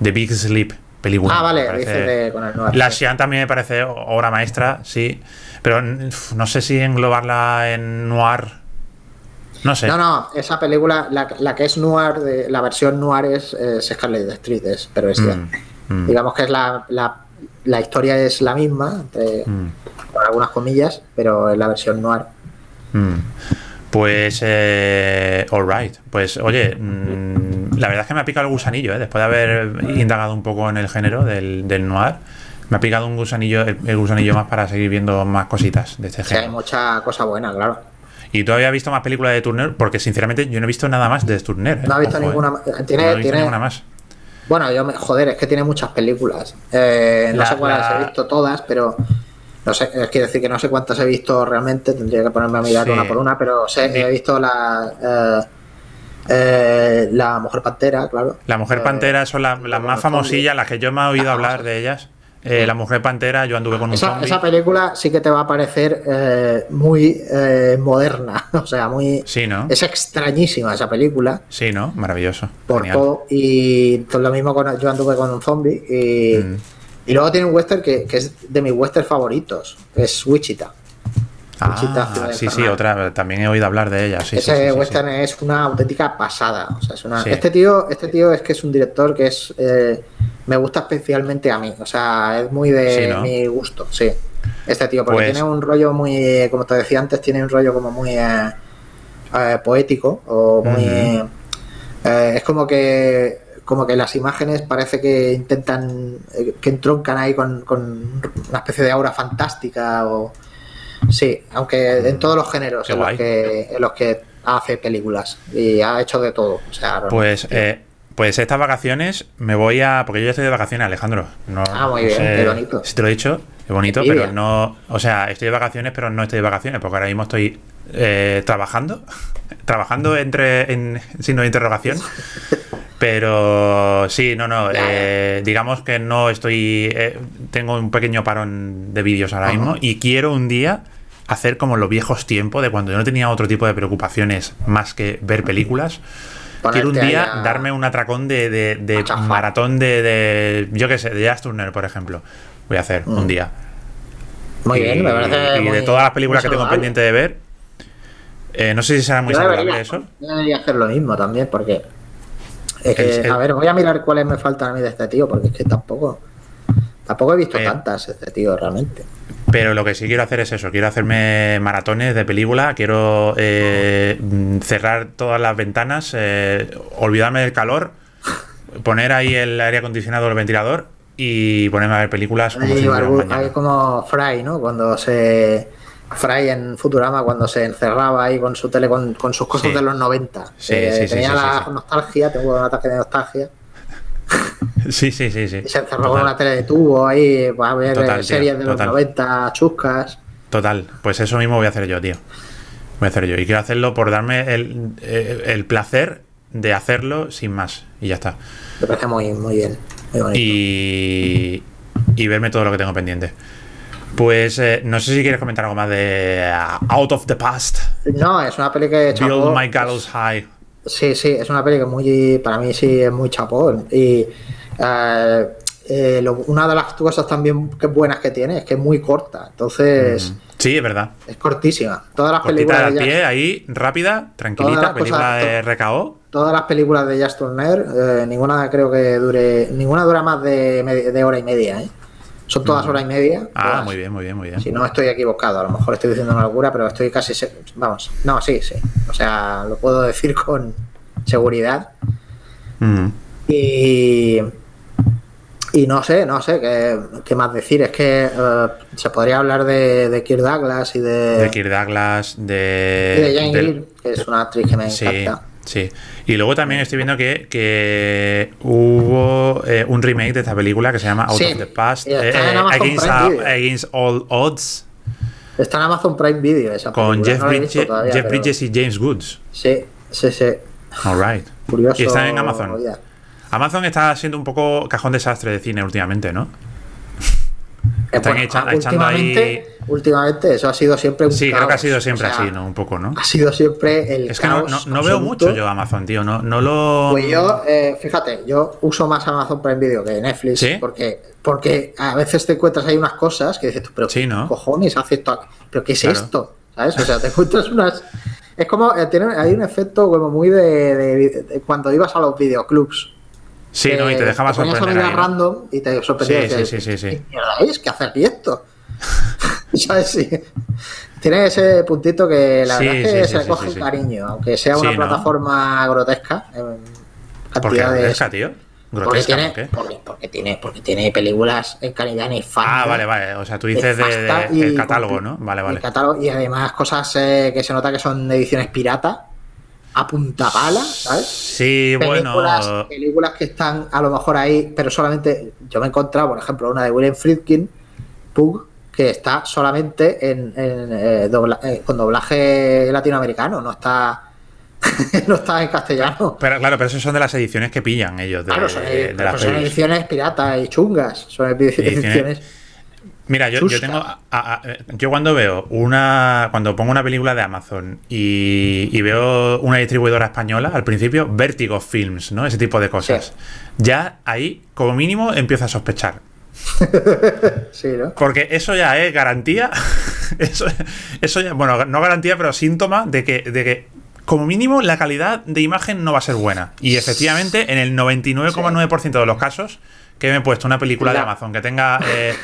Speaker 1: The Big Sleep, película.
Speaker 2: Ah, vale, dice con el
Speaker 1: La Xian también me parece obra maestra, sí. Pero no sé si englobarla en noir. No sé.
Speaker 2: No, no, esa película, la, que es noir, de, la versión noir es, es Scarlet Street, es, pero es mm, mm. Digamos que es la, la, historia es la misma, mm. con algunas comillas, pero es la versión noir.
Speaker 1: Pues, eh, alright. Pues, oye, la verdad es que me ha picado el gusanillo, ¿eh? después de haber indagado un poco en el género del, del noir me ha picado un gusanillo, el, gusanillo más para seguir viendo más cositas de este género.
Speaker 2: hay mucha cosa buena, claro.
Speaker 1: ¿Y todavía he visto más películas de Turner? Porque sinceramente yo no he visto nada más de Turner.
Speaker 2: ¿eh? No he visto ninguna
Speaker 1: ¿eh? ¿Tiene, ninguna más.
Speaker 2: Bueno, yo me, joder, es que tiene muchas películas. Eh, no sé cuántas he visto todas, pero no sé, quiero decir que no sé cuántas he visto realmente, tendría que ponerme a mirar una por una, pero sé, he visto la la Mujer Pantera, claro.
Speaker 1: La Mujer Pantera son las más famosillas, las que yo me he oído hablar de ellas. Eh, la Mujer Pantera, yo anduve con un
Speaker 2: esa, esa película sí que te va a parecer eh, muy eh, moderna, o sea, muy...
Speaker 1: Sí, ¿no?
Speaker 2: Es extrañísima esa película.
Speaker 1: Sí, ¿no? Maravilloso.
Speaker 2: Por todo. Y todo lo mismo con, yo anduve con un zombie. Y, mm. Y luego tiene un western que, que, es de mis westerns favoritos, que es Wichita.
Speaker 1: Ah, sí, sí, otra, también he oído hablar de ella.
Speaker 2: Ese western es una auténtica pasada. O sea, es una, este, tío, este tío es que es un director que es eh, me gusta especialmente a mí. O sea, es muy de mi gusto, sí. Este tío, porque pues tiene un rollo muy, como te decía antes, tiene un rollo como muy eh, eh, poético o muy... es como que como que las imágenes parece que intentan que entroncan ahí con, con una especie de aura fantástica o Sí, aunque en todos los géneros en los, que, en los, que, hace películas y ha hecho de todo.
Speaker 1: pues, eh, pues estas vacaciones me voy a. Porque yo ya estoy de vacaciones, Alejandro.
Speaker 2: ah, muy bien, qué bonito.
Speaker 1: Si te lo he dicho, qué bonito, pero no. O sea, estoy de vacaciones, pero no estoy de vacaciones, porque ahora mismo estoy eh, trabajando. trabajando entre en signo de interrogación. Pero sí, no, no. Eh, digamos que no estoy. Eh, tengo un pequeño parón de vídeos ahora mismo y quiero un día hacer como los viejos tiempos de cuando yo no tenía otro tipo de preocupaciones más que ver películas. quiero un día darme un atracón de, maratón de, Yo qué sé, de Jazz Turner, por ejemplo. Voy a hacer un mm. día.
Speaker 2: Muy bien, me parece.
Speaker 1: Y de todas las películas que tengo pendiente de ver. Eh, no sé si será muy saludable eso.
Speaker 2: Yo debería hacer lo mismo también, porque a ver, voy a mirar cuáles me faltan a mí de este tío, porque es que tampoco. Tampoco he visto tantas este tío, realmente.
Speaker 1: Pero lo que sí quiero hacer es eso, quiero hacerme maratones de película, quiero eh, cerrar todas las ventanas, eh, olvidarme del calor, poner ahí el aire acondicionado o el ventilador y ponerme a ver películas
Speaker 2: como, hay, como Fry, ¿no? Cuando se... Fry en Futurama cuando se encerraba ahí con su tele, con, sus cosas de los 90. Sí, sí, tenía la nostalgia, tengo un ataque de nostalgia.
Speaker 1: Sí, sí, sí, sí.
Speaker 2: se encerró con una tele de tubo ahí para ver series de los 90 chuscas.
Speaker 1: Total, pues eso mismo voy a hacer yo, tío. Voy a hacer yo. Y quiero hacerlo por darme el, eh, el placer de hacerlo sin más. Y ya está.
Speaker 2: Me parece muy, muy bien.
Speaker 1: Y, y verme todo lo que tengo pendiente. Pues eh, no sé si quieres comentar algo más de uh, Out of the Past.
Speaker 2: No, es una peli que.
Speaker 1: Build My Gallows High.
Speaker 2: Sí, sí, es una peli que muy, para mí sí es muy chapón. Y eh, eh, una de las cosas también que buenas que tiene es que es muy corta. Entonces.
Speaker 1: Sí, es verdad.
Speaker 2: Es cortísima. Todas las
Speaker 1: películas. al pie, ahí, rápida, tranquilita, película de RKO.
Speaker 2: Todas las películas de Just Turner, eh, ninguna creo que dure. Ninguna dura más de, de hora y media, ¿eh? Son todas horas y media.
Speaker 1: Ah, muy bien, muy bien, muy bien.
Speaker 2: Si no estoy equivocado, a lo mejor estoy diciendo una locura, pero estoy casi. Vamos, no, sí, sí. O sea, lo puedo decir con seguridad. Y y no sé, no sé qué, más decir. Es que eh, se podría hablar de, de Kirk Douglas y de.
Speaker 1: De Kirk Douglas, de.
Speaker 2: Y de Jane que es una actriz que me
Speaker 1: encanta. Sí. Y luego también estoy viendo que, que hubo eh, un remake de esta película que se llama Out of the Past.
Speaker 2: Eh,
Speaker 1: against, All Odds.
Speaker 2: Está en Amazon Prime Video esa
Speaker 1: Con Jeff, Bridges y James Woods.
Speaker 2: Sí, sí, sí.
Speaker 1: Alright. Curioso. Y está en Amazon. Amazon está siendo un poco cajón desastre de cine últimamente, ¿no?
Speaker 2: Eh, Están echando ahí. Últimamente, eso ha sido siempre un
Speaker 1: Sí, creo que ha sido siempre así, ¿no? Un poco, ¿no?
Speaker 2: Ha sido siempre el.
Speaker 1: Es que no, veo mucho yo Amazon, tío. No, no lo.
Speaker 2: Pues yo, eh, fíjate, yo uso más Amazon Prime Video que Netflix. ¿Sí? Porque, porque a veces te encuentras ahí unas cosas que dices tú, pero
Speaker 1: sí, ¿no?
Speaker 2: cojones hace esto? ¿Pero qué es esto? ¿Sabes? O sea, te encuentras unas. Es como. Eh, tiene, hay un efecto como muy de, de cuando ibas a los videoclubs.
Speaker 1: Sí, no, y te dejaba sorprender.
Speaker 2: Ahí, random y te sorprendía.
Speaker 1: Sí, sí, sí, sí,
Speaker 2: ¿Qué es? ¿Qué hace aquí esto? ¿Sabes? Sí. Tiene ese puntito que la verdad es que se coge cariño, aunque sea una plataforma grotesca.
Speaker 1: ¿Por qué grotesca, tío?
Speaker 2: Porque tiene, porque, tiene, porque tiene películas en calidad nefasta.
Speaker 1: Ah, vale, vale. O sea, tú dices de, catálogo, ¿no? Vale, vale.
Speaker 2: y además cosas eh, que se nota que son ediciones pirata a punta pala, ¿sabes?
Speaker 1: Sí,
Speaker 2: películas,
Speaker 1: bueno.
Speaker 2: Películas que están a lo mejor ahí, pero solamente. Yo me he encontrado, por ejemplo, una de William Friedkin, Pug, que está solamente en, eh, eh, con doblaje latinoamericano, no está. no está en castellano.
Speaker 1: Pero claro, pero eso son de las ediciones que pillan ellos. De,
Speaker 2: claro, son, ediciones piratas y chungas. Son ediciones
Speaker 1: Mira, yo, tengo. yo cuando veo una. Cuando pongo una película de Amazon y, veo una distribuidora española, al principio, Vertigo Films, ¿no? Ese tipo de cosas. Ya ahí, como mínimo, empiezo a sospechar.
Speaker 2: sí, ¿no?
Speaker 1: Porque eso ya es garantía. eso, eso ya, bueno, no garantía, pero síntoma de que, de que como mínimo la calidad de imagen no va a ser buena. Y efectivamente, en el 99,9% de los casos que me he puesto una película de Amazon que tenga eh,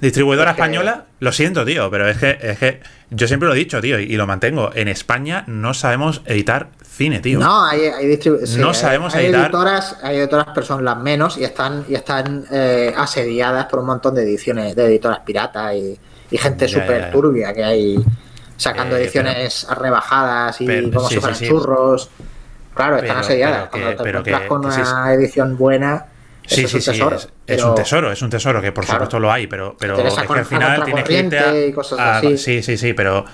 Speaker 1: Distribuidora española, lo siento, tío, pero es que, es que yo siempre lo he dicho, tío, y, lo mantengo. En España no sabemos editar cine, tío.
Speaker 2: No, hay, hay
Speaker 1: No sabemos editar.
Speaker 2: Editoras, hay editoras, pero son las menos y están, y están eh, asediadas por un montón de ediciones, de editoras piratas y, gente súper turbia que hay sacando eh, ediciones rebajadas y como si fueran churros. Claro, están asediadas. Cuando te encuentras con una edición buena
Speaker 1: Sí, sí, sí, es, un tesoro, es un tesoro, que por supuesto lo hay, pero, pero es que al final tienes que irte a, Sí, sí, sí, pero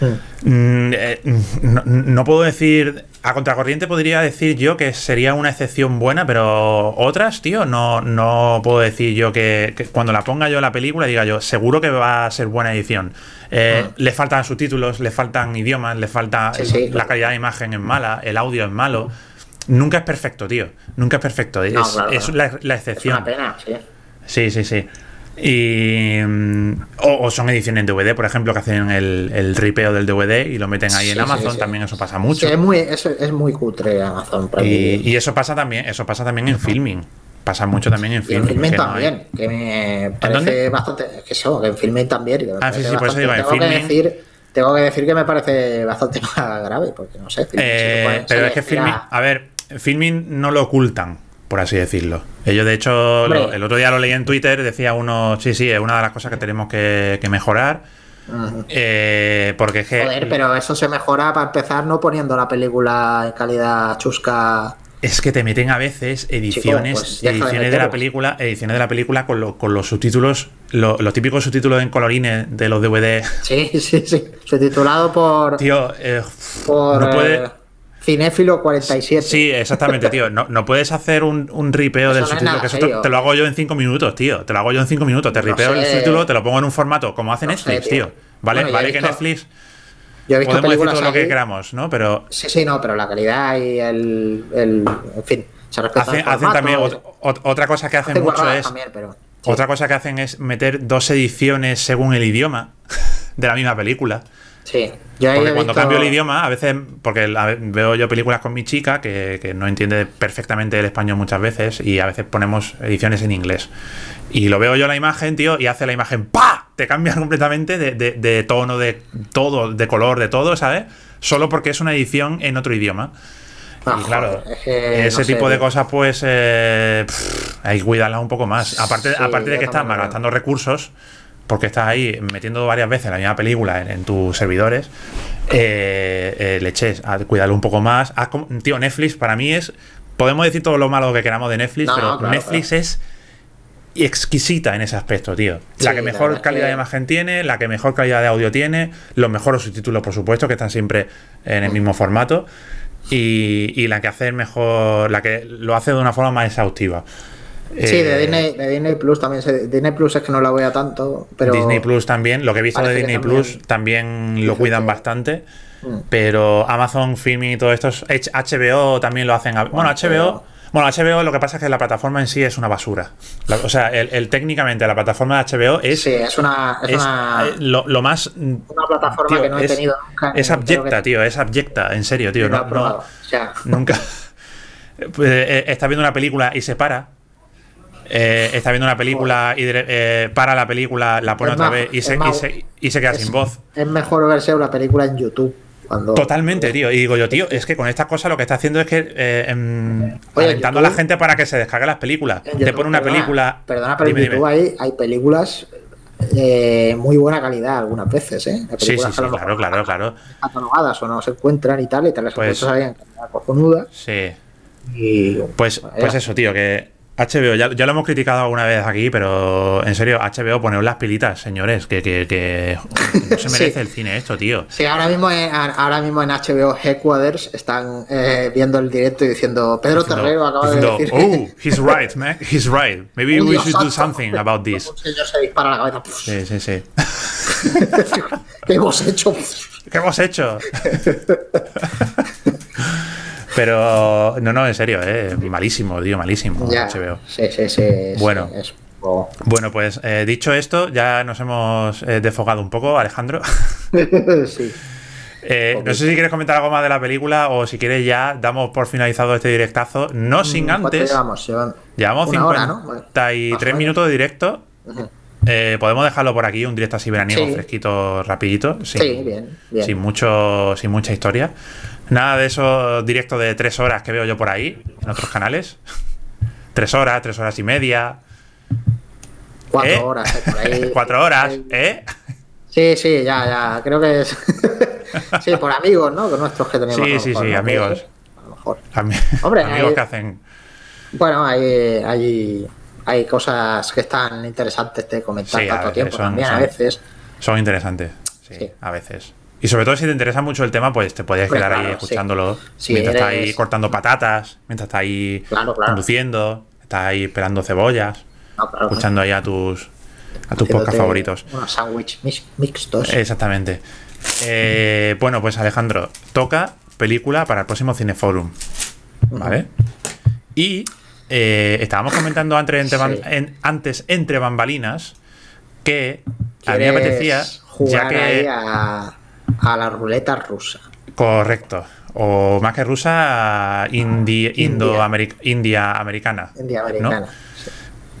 Speaker 1: hmm. mm, eh, no, puedo decir, a contracorriente podría decir yo que sería una excepción buena, pero otras, tío, no, no puedo decir yo que, cuando la ponga yo en la película diga yo, seguro que va a ser buena edición. Eh, hmm. Le faltan subtítulos, le faltan idiomas, le falta la calidad de imagen es mala, el audio es malo. Nunca es perfecto, tío. Nunca es perfecto. es, la, excepción.
Speaker 2: Es una pena, sí.
Speaker 1: Sí, sí, sí. Y, mm, o, son ediciones en DVD, por ejemplo, que hacen el, el ripeo del DVD y lo meten ahí en Amazon, también eso pasa mucho.
Speaker 2: es muy, es muy cutre Amazon.
Speaker 1: Y, y, eso pasa también, eso pasa también en filming. Pasa mucho también en
Speaker 2: Y en
Speaker 1: Filmin.
Speaker 2: Filmin
Speaker 1: que no
Speaker 2: también, que me parece
Speaker 1: dónde?
Speaker 2: bastante. es Que eso, que en Filmin también. que
Speaker 1: Ah, sí, sí, por eso digo, en
Speaker 2: tengo, que
Speaker 1: Filmin-
Speaker 2: decir, tengo que decir que me parece bastante más grave, porque no sé.
Speaker 1: Eh,
Speaker 2: supone-
Speaker 1: pero
Speaker 2: se
Speaker 1: es que
Speaker 2: le tira-
Speaker 1: Filmin, a ver, Filmin no lo ocultan, por así decirlo. Ellos, de hecho, lo- el otro día lo leí en Twitter, decía uno, sí, sí, es una de las cosas que tenemos que, que mejorar. Eh, porque es que
Speaker 2: Joder, pero eso se mejora para empezar no poniendo la película en calidad chusca.
Speaker 1: es que te meten a veces ediciones,
Speaker 2: pues de
Speaker 1: ediciones de la película, ediciones de la película con, lo- con los subtítulos, lo- los típicos subtítulos en colorines de los DVD.
Speaker 2: Sí, sí, sí. Subtitulado por,
Speaker 1: Tío, eh,
Speaker 2: por
Speaker 1: no puede-
Speaker 2: eh, Cinéfilo 47.
Speaker 1: Sí, exactamente, tío. No, no puedes hacer un, un ripeo
Speaker 2: Eso
Speaker 1: del
Speaker 2: no
Speaker 1: subtítulo, que te,
Speaker 2: serio.
Speaker 1: te lo hago yo en cinco minutos, tío. Te lo hago yo en cinco minutos. Te
Speaker 2: No
Speaker 1: ripeo el subtítulo, te lo pongo en un formato como hace Netflix,
Speaker 2: sé,
Speaker 1: tío.
Speaker 2: tío.
Speaker 1: Vale,
Speaker 2: Bueno,
Speaker 1: vale que
Speaker 2: visto-
Speaker 1: Netflix
Speaker 2: Yo he visto
Speaker 1: podemos decir todo lo que queramos, ¿no? Pero
Speaker 2: Sí, sí, no, pero la calidad y el. el en fin, se
Speaker 1: hacen, hacen también
Speaker 2: y-
Speaker 1: ot- ot- otra cosa que hacen
Speaker 2: hacen
Speaker 1: mucho es
Speaker 2: también, pero. sí.
Speaker 1: otra cosa que hacen es meter dos ediciones según el idioma de la misma película.
Speaker 2: Sí, yo
Speaker 1: Porque cuando
Speaker 2: visto-
Speaker 1: cambio el idioma, a veces, porque veo yo películas con mi chica que, que no entiende perfectamente el español muchas veces y a veces ponemos ediciones en inglés. Y lo veo yo la imagen, tío, y hace la imagen ¡pa! Te cambia completamente de, de- de tono, de todo, de color, de todo, ¿sabes? Solo porque es una edición en otro idioma.
Speaker 2: Ah,
Speaker 1: y claro,
Speaker 2: joder, es que
Speaker 1: ese
Speaker 2: no sé,
Speaker 1: tipo de cosas, pues eh, pff, hay que cuidarlas un poco más. Aparte,
Speaker 2: Sí,
Speaker 1: aparte de que estás
Speaker 2: también lo
Speaker 1: gastando recursos, porque estás ahí metiendo varias veces la misma película en, en tus servidores, eh, eh, le eches a cuidarlo un poco más. Haz como- tío, Netflix para mí es. Podemos decir todo lo malo que queramos de Netflix,
Speaker 2: No,
Speaker 1: pero
Speaker 2: claro,
Speaker 1: Netflix es exquisita en ese aspecto, tío. la
Speaker 2: Sí,
Speaker 1: que mejor calidad
Speaker 2: que-
Speaker 1: de imagen tiene, la que mejor calidad de audio tiene, los mejores subtítulos, por supuesto, que están siempre en el mismo formato. Y, y la que hace mejor, la que lo hace de una forma más exhaustiva.
Speaker 2: Sí,
Speaker 1: Eh,
Speaker 2: de Disney, de Disney Plus también. Disney Plus es que no la voy a tanto, pero.
Speaker 1: Disney Plus también, lo que he visto de Disney
Speaker 2: también-
Speaker 1: Plus también lo cuidan bastante.
Speaker 2: Mm.
Speaker 1: Pero Amazon Filming y todo esto, HBO también lo hacen. Bueno, HBO, bueno, HBO lo que pasa es que la plataforma en sí es una basura. La- o sea, el, el- técnicamente la plataforma de HBO es,
Speaker 2: Sí, es una. Es,
Speaker 1: es,
Speaker 2: una,
Speaker 1: eh, lo, lo más.
Speaker 2: una plataforma
Speaker 1: tío,
Speaker 2: que no he
Speaker 1: es-
Speaker 2: tenido nunca.
Speaker 1: Es abyecta,
Speaker 2: que-
Speaker 1: tío, es abyecta, en serio, tío. No, no-.
Speaker 2: O sea,
Speaker 1: Nunca. Eh, está viendo una película y se para. Eh, está viendo una película y eh, para la película, la pone
Speaker 2: Es
Speaker 1: otra
Speaker 2: más-
Speaker 1: vez y se, y se, y se queda
Speaker 2: es-
Speaker 1: sin voz.
Speaker 2: es mejor verse una película en YouTube. Cuando,
Speaker 1: Totalmente, tío. Y digo yo, tío, es que con estas cosas lo que está haciendo es que eh, em,
Speaker 2: Oye,
Speaker 1: alentando a la gente para que se descargue las películas. Te pone una
Speaker 2: perdona,
Speaker 1: película.
Speaker 2: Perdona, pero
Speaker 1: Dime,
Speaker 2: en YouTube
Speaker 1: dime.
Speaker 2: hay, hay películas de muy buena calidad algunas veces, ¿eh?
Speaker 1: Sí, sí, sí, claro, claro, claro.
Speaker 2: catalogadas o no se encuentran y tal, y te las
Speaker 1: Pues-
Speaker 2: ahí en calidad cojonuda.
Speaker 1: Sí.
Speaker 2: Y
Speaker 1: Pues, pues eso, tío, que HBO, ya, ya lo hemos criticado alguna vez aquí, pero en serio, HBO, poneos las pilitas, señores, que, que, que no se
Speaker 2: Sí.
Speaker 1: merece el cine esto, tío.
Speaker 2: Sí, ahora mismo en, ahora mismo en HBO Headquarters están eh, viendo el directo y diciendo Pedro
Speaker 1: Diciendo-
Speaker 2: Terrero acaba
Speaker 1: diciendo,
Speaker 2: de decir
Speaker 1: Oh, he's right, man. He's right. Maybe
Speaker 2: "Oh,
Speaker 1: we should do
Speaker 2: santo".
Speaker 1: something about this.
Speaker 2: Un señor se dispara la cabeza.
Speaker 1: Sí, sí, sí.
Speaker 2: ¿Qué hemos hecho?
Speaker 1: ¿Qué hemos hecho? Pero, no, no, en serio, eh, malísimo, tío, malísimo.
Speaker 2: Ya,
Speaker 1: HBO.
Speaker 2: sí, sí, sí. sí,
Speaker 1: Bueno.
Speaker 2: es
Speaker 1: Bueno, pues eh, dicho esto, ya nos hemos eh, desfogado un poco, Alejandro.
Speaker 2: sí.
Speaker 1: Eh, no sé si quieres comentar algo más de la película o si quieres ya damos por finalizado este directazo. No sin
Speaker 2: ¿Cuánto
Speaker 1: antes.
Speaker 2: llevamos?
Speaker 1: Llevamos
Speaker 2: una hora, ¿no? Bueno,
Speaker 1: 53
Speaker 2: más o menos.
Speaker 1: minutos de directo. Eh, podemos dejarlo por aquí, un directo así veraniego,
Speaker 2: Sí.
Speaker 1: fresquito, rapidito. Sin,
Speaker 2: Sí, bien, bien.
Speaker 1: Sin, mucho, sin mucha historia. Nada de esos directos de tres horas que veo yo por ahí, en otros canales. tres horas, tres horas y media.
Speaker 2: Cuatro
Speaker 1: ¿Eh?
Speaker 2: horas. por ahí.
Speaker 1: Cuatro horas, ¿eh?
Speaker 2: Sí, sí, ya, ya. Creo que es. sí, por amigos, ¿no? Con nuestros que tenemos.
Speaker 1: Sí, sí,
Speaker 2: mejor,
Speaker 1: sí,
Speaker 2: ¿no?
Speaker 1: amigos.
Speaker 2: A lo mejor.
Speaker 1: Ami-
Speaker 2: Hombre,
Speaker 1: amigos
Speaker 2: hay-
Speaker 1: que hacen.
Speaker 2: Bueno, hay, hay, hay cosas que están interesantes de comentar
Speaker 1: Sí,
Speaker 2: tanto tiempo
Speaker 1: son-
Speaker 2: también, a veces.
Speaker 1: Son interesantes. Sí,
Speaker 2: Sí.
Speaker 1: a veces. Y sobre todo si te interesa mucho el tema, pues te podías quedar ahí escuchándolo
Speaker 2: Sí,
Speaker 1: mientras estás
Speaker 2: eres-
Speaker 1: ahí cortando patatas, mientras estás ahí
Speaker 2: Claro, claro.
Speaker 1: conduciendo, estás ahí esperando cebollas,
Speaker 2: No,
Speaker 1: escuchando ahí a tus a tus podcasts favoritos.
Speaker 2: Unos sándwiches mix- mixtos.
Speaker 1: Exactamente. Eh, bueno, pues Alejandro, toca película para el próximo Cineforum. ¿Vale? Y eh, estábamos comentando antes entre, ban-
Speaker 2: Sí.
Speaker 1: en- antes entre bambalinas que a mí me
Speaker 2: ¿Quieres
Speaker 1: apetecía,
Speaker 2: jugar
Speaker 1: ya
Speaker 2: ahí
Speaker 1: que.
Speaker 2: a, a la ruleta rusa.
Speaker 1: Correcto. o más que rusa, indi, india americana.
Speaker 2: India americana.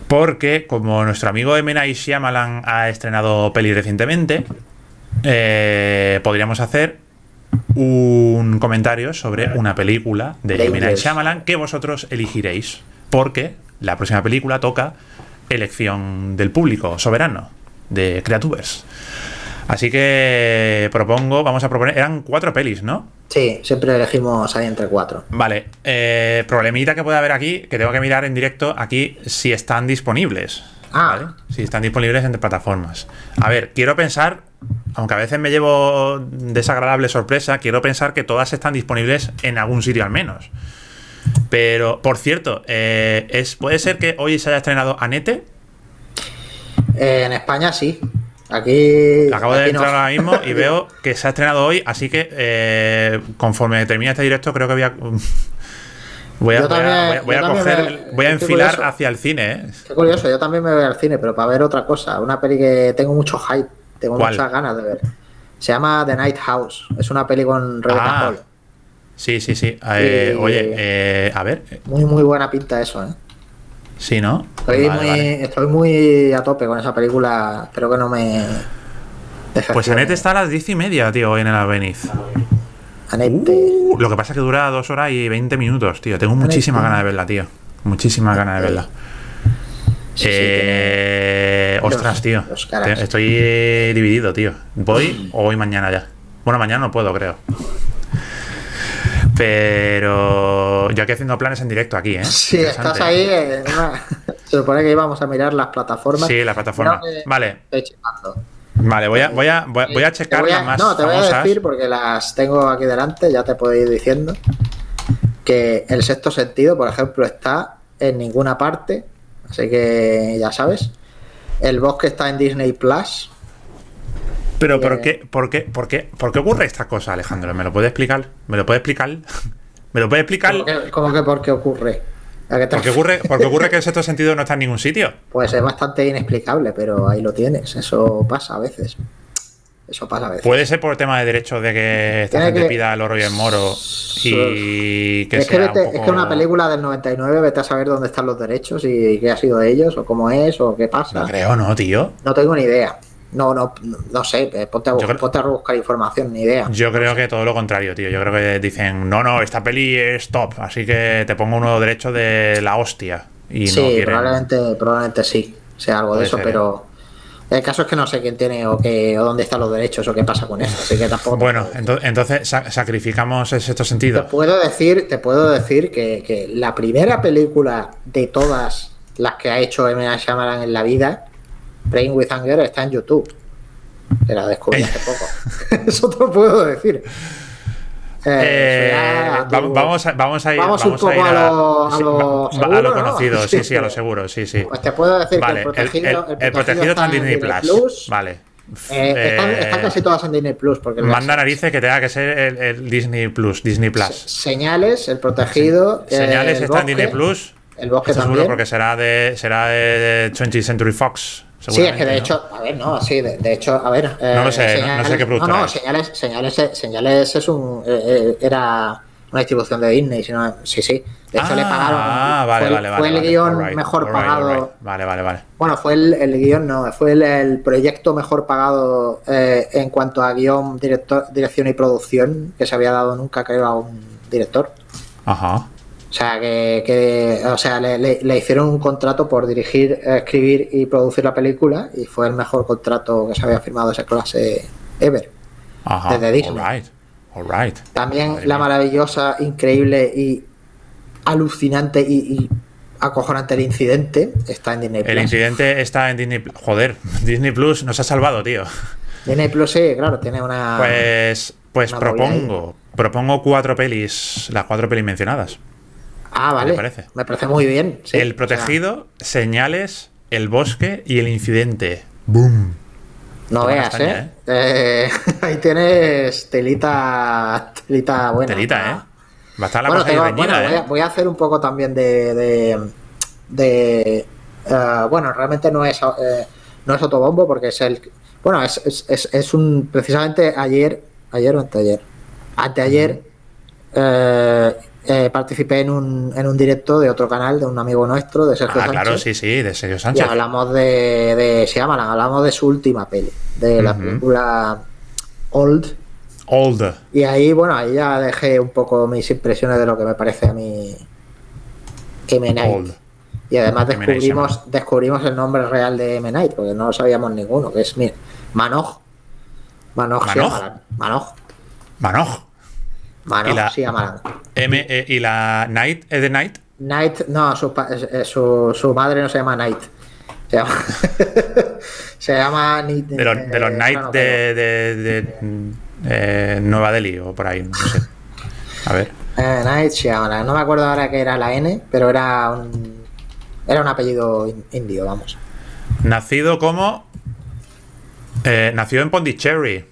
Speaker 1: Porque como nuestro amigo M. Night Shyamalan ha estrenado peli recientemente, eh, podríamos hacer un comentario sobre una película de M. Night Shyamalan que vosotros elegiréis. Porque la próxima película toca elección del público soberano de Creatubers. Así que propongo, vamos a proponer, eran cuatro pelis, ¿no?
Speaker 2: Sí, siempre elegimos ahí entre cuatro.
Speaker 1: Vale, eh, problemita que puede haber aquí, que tengo que mirar en directo aquí si están disponibles.
Speaker 2: Ah. ¿vale?
Speaker 1: Si están disponibles entre plataformas. A ver, quiero pensar, aunque a veces me llevo desagradable sorpresa, quiero pensar que todas están disponibles en algún sitio al menos. Pero, por cierto, eh, es, ¿puede ser que hoy se haya estrenado Anete?
Speaker 2: Eh, en España sí. Aquí.
Speaker 1: Acabo de entrar ahora mismo y veo que se ha estrenado hoy, así que eh, conforme termine este directo, creo que voy a. Voy a, voy a, coger, voy a enfilar hacia el cine. ¿eh?
Speaker 2: Qué curioso, yo también me voy al cine, pero para ver otra cosa. Una peli que tengo mucho hype, tengo muchas ganas de ver. Se llama The Night House. Es una peli con Rebecca
Speaker 1: ah, Hall. Sí, sí, sí. Eh, oye, a ver.
Speaker 2: Muy, muy buena pinta eso, ¿eh?
Speaker 1: Sí, ¿no?
Speaker 2: Estoy, muy, estoy muy a tope con esa película. Espero que no me.
Speaker 1: Pues Anette está a las diez y media, tío, hoy en el Albeniz.
Speaker 2: Anette.
Speaker 1: Uh, lo que pasa es que dura dos horas y 20 minutos, tío. Tengo muchísimas ganas de verla, tío. Muchísimas ganas de verla. eh, ostras, tío. Estoy dividido, tío. ¿Voy o voy mañana ya? Bueno, mañana no puedo, creo. Pero yo aquí haciendo planes en directo aquí, ¿eh?
Speaker 2: Sí, estás ahí. Se supone que íbamos a mirar las plataformas.
Speaker 1: Sí, la plataforma. Vale. Vale, voy a, voy a, voy a checar las más.
Speaker 2: No, te voy a decir porque las tengo aquí delante, ya te puedo ir diciendo. Que el sexto sentido, por ejemplo, está en ninguna parte. Así que ya sabes. El bosque está en Disney Plus.
Speaker 1: Pero ¿por qué, por, qué, por, qué, ¿por qué ocurre esta cosa, Alejandro? ¿Me lo puede explicar? ¿Me lo puede explicar? ¿Me lo puede explicar?
Speaker 2: ¿Cómo que, por qué ocurre?
Speaker 1: Porque ocurre, porque ocurre que el sexto sentido no está en ningún sitio.
Speaker 2: Pues es bastante inexplicable, pero ahí lo tienes. Eso pasa a veces. Eso pasa a veces.
Speaker 1: Puede ser por el tema de derechos de que esta gente pida el oro y el moro y que
Speaker 2: es que, es que una película del 99, vete a saber dónde están los derechos y qué ha sido de ellos, o cómo es, o qué pasa.
Speaker 1: No creo, ¿no, tío?
Speaker 2: No tengo ni idea. No, no, no sé, eh, ponte a, buscar información, ni idea.
Speaker 1: Yo creo que todo lo contrario, tío. Yo creo que dicen, no, no, esta peli es top, así que te pongo uno derecho de la hostia. Y
Speaker 2: sí, probablemente, probablemente sí, sea algo de eso, pero ¿eh? el caso es que no sé quién tiene o, qué, o dónde están los derechos o qué pasa con eso, así que tampoco.
Speaker 1: Bueno, entonces sacrificamos ese sentido.
Speaker 2: Te puedo decir, te puedo decir que, que la primera película de todas las que ha hecho M. Shyamalan en la vida Brain with Anger está en YouTube. Que la descubrí hace poco. Eso te lo puedo decir.
Speaker 1: Eh, vamos, a, vamos a ir,
Speaker 2: vamos un poco a, ir a, lo,
Speaker 1: a lo conocido, sí, sí, a lo seguro, sí, sí.
Speaker 2: Pues te puedo decir que el protegido,
Speaker 1: el, protegido, está en Disney, Plus. Vale.
Speaker 2: Eh, están, casi todas en Disney Plus. Porque
Speaker 1: manda narices que tenga que ser el, Disney Plus, Disney Plus.
Speaker 2: Señales, el protegido.
Speaker 1: Señales está en Disney Plus.
Speaker 2: El bosque también. Seguro
Speaker 1: porque será de, será de 20th Century Fox.
Speaker 2: Sí, es que de hecho, a ver, no, sí, de, hecho, a ver.
Speaker 1: no lo sé, no sé qué producto.
Speaker 2: No, no, señales, señales, señales es un. Eh, eh, era una distribución de Disney, sino, sí, sí. De hecho, le pagaron.
Speaker 1: Ah, vale,
Speaker 2: fue,
Speaker 1: vale,
Speaker 2: fue
Speaker 1: el
Speaker 2: guion mejor pagado.
Speaker 1: Vale, vale, vale.
Speaker 2: Bueno, fue el, el guion, no, fue el, proyecto mejor pagado eh, en cuanto a guion, director, dirección y producción que se había dado nunca, creo, a un director.
Speaker 1: Ajá.
Speaker 2: O sea, que, o sea, le, hicieron un contrato por dirigir, escribir y producir la película y fue el mejor contrato que se había firmado esa clase ever.
Speaker 1: Ajá, desde Disney. All right,
Speaker 2: También la maravillosa, increíble y alucinante y, acojonante el incidente está en Disney
Speaker 1: Plus. El incidente está en Disney Plus. Joder, Disney Plus nos ha salvado, tío.
Speaker 2: Disney Plus, sí, claro, tiene una.
Speaker 1: Pues, pues propongo, propongo cuatro pelis, las cuatro pelis mencionadas.
Speaker 2: Ah, vale. Me parece, me parece muy bien.
Speaker 1: el protegido, señales, el bosque y el incidente. ¡Boom!
Speaker 2: No veas, ¿eh? ¿eh? ¿eh? ahí tienes telita, telita buena.
Speaker 1: Telita, ¿eh? Va a estar la bueno, cosa tengo,
Speaker 2: bueno,
Speaker 1: ¿eh?
Speaker 2: voy, a, hacer un poco también de. de, de uh, bueno, realmente no es, uh, no es autobombo porque es el. Bueno, es, es, es, un. Precisamente ayer. Ayer o anteayer. Anteayer eh, eh, participé en un, en un directo de otro canal de un amigo nuestro, de Sergio
Speaker 1: Ah,
Speaker 2: Sánchez.
Speaker 1: claro, sí, sí, de Sergio
Speaker 2: Y
Speaker 1: Sánchez.
Speaker 2: hablamos de, de Shyamalan, hablamos de su última peli, de la película Old.
Speaker 1: Old.
Speaker 2: Y ahí, bueno, ahí ya dejé un poco mis impresiones de lo que me parece a mí M. Night.
Speaker 1: Old.
Speaker 2: Y además descubrimos, descubrimos el nombre real de M. Night, porque no lo sabíamos ninguno, que es Manoj. Manoj
Speaker 1: ¿Manoj?
Speaker 2: Manoj.
Speaker 1: Manoj.
Speaker 2: Manoj
Speaker 1: Y la-. M eh, y la Night es de Night.
Speaker 2: Night, no, su, su, su madre no se llama Night. Se llama. se llama. Ni-
Speaker 1: De los, de los
Speaker 2: eh,
Speaker 1: Night
Speaker 2: no,
Speaker 1: de, de- de, eh, Nueva Delhi o por ahí, no sé. A ver.
Speaker 2: Eh, Night Shyamalan. No me acuerdo ahora que era la N, pero era un. Era un apellido in- indio, vamos.
Speaker 1: Nacido como. eh, nació en Pondicherry.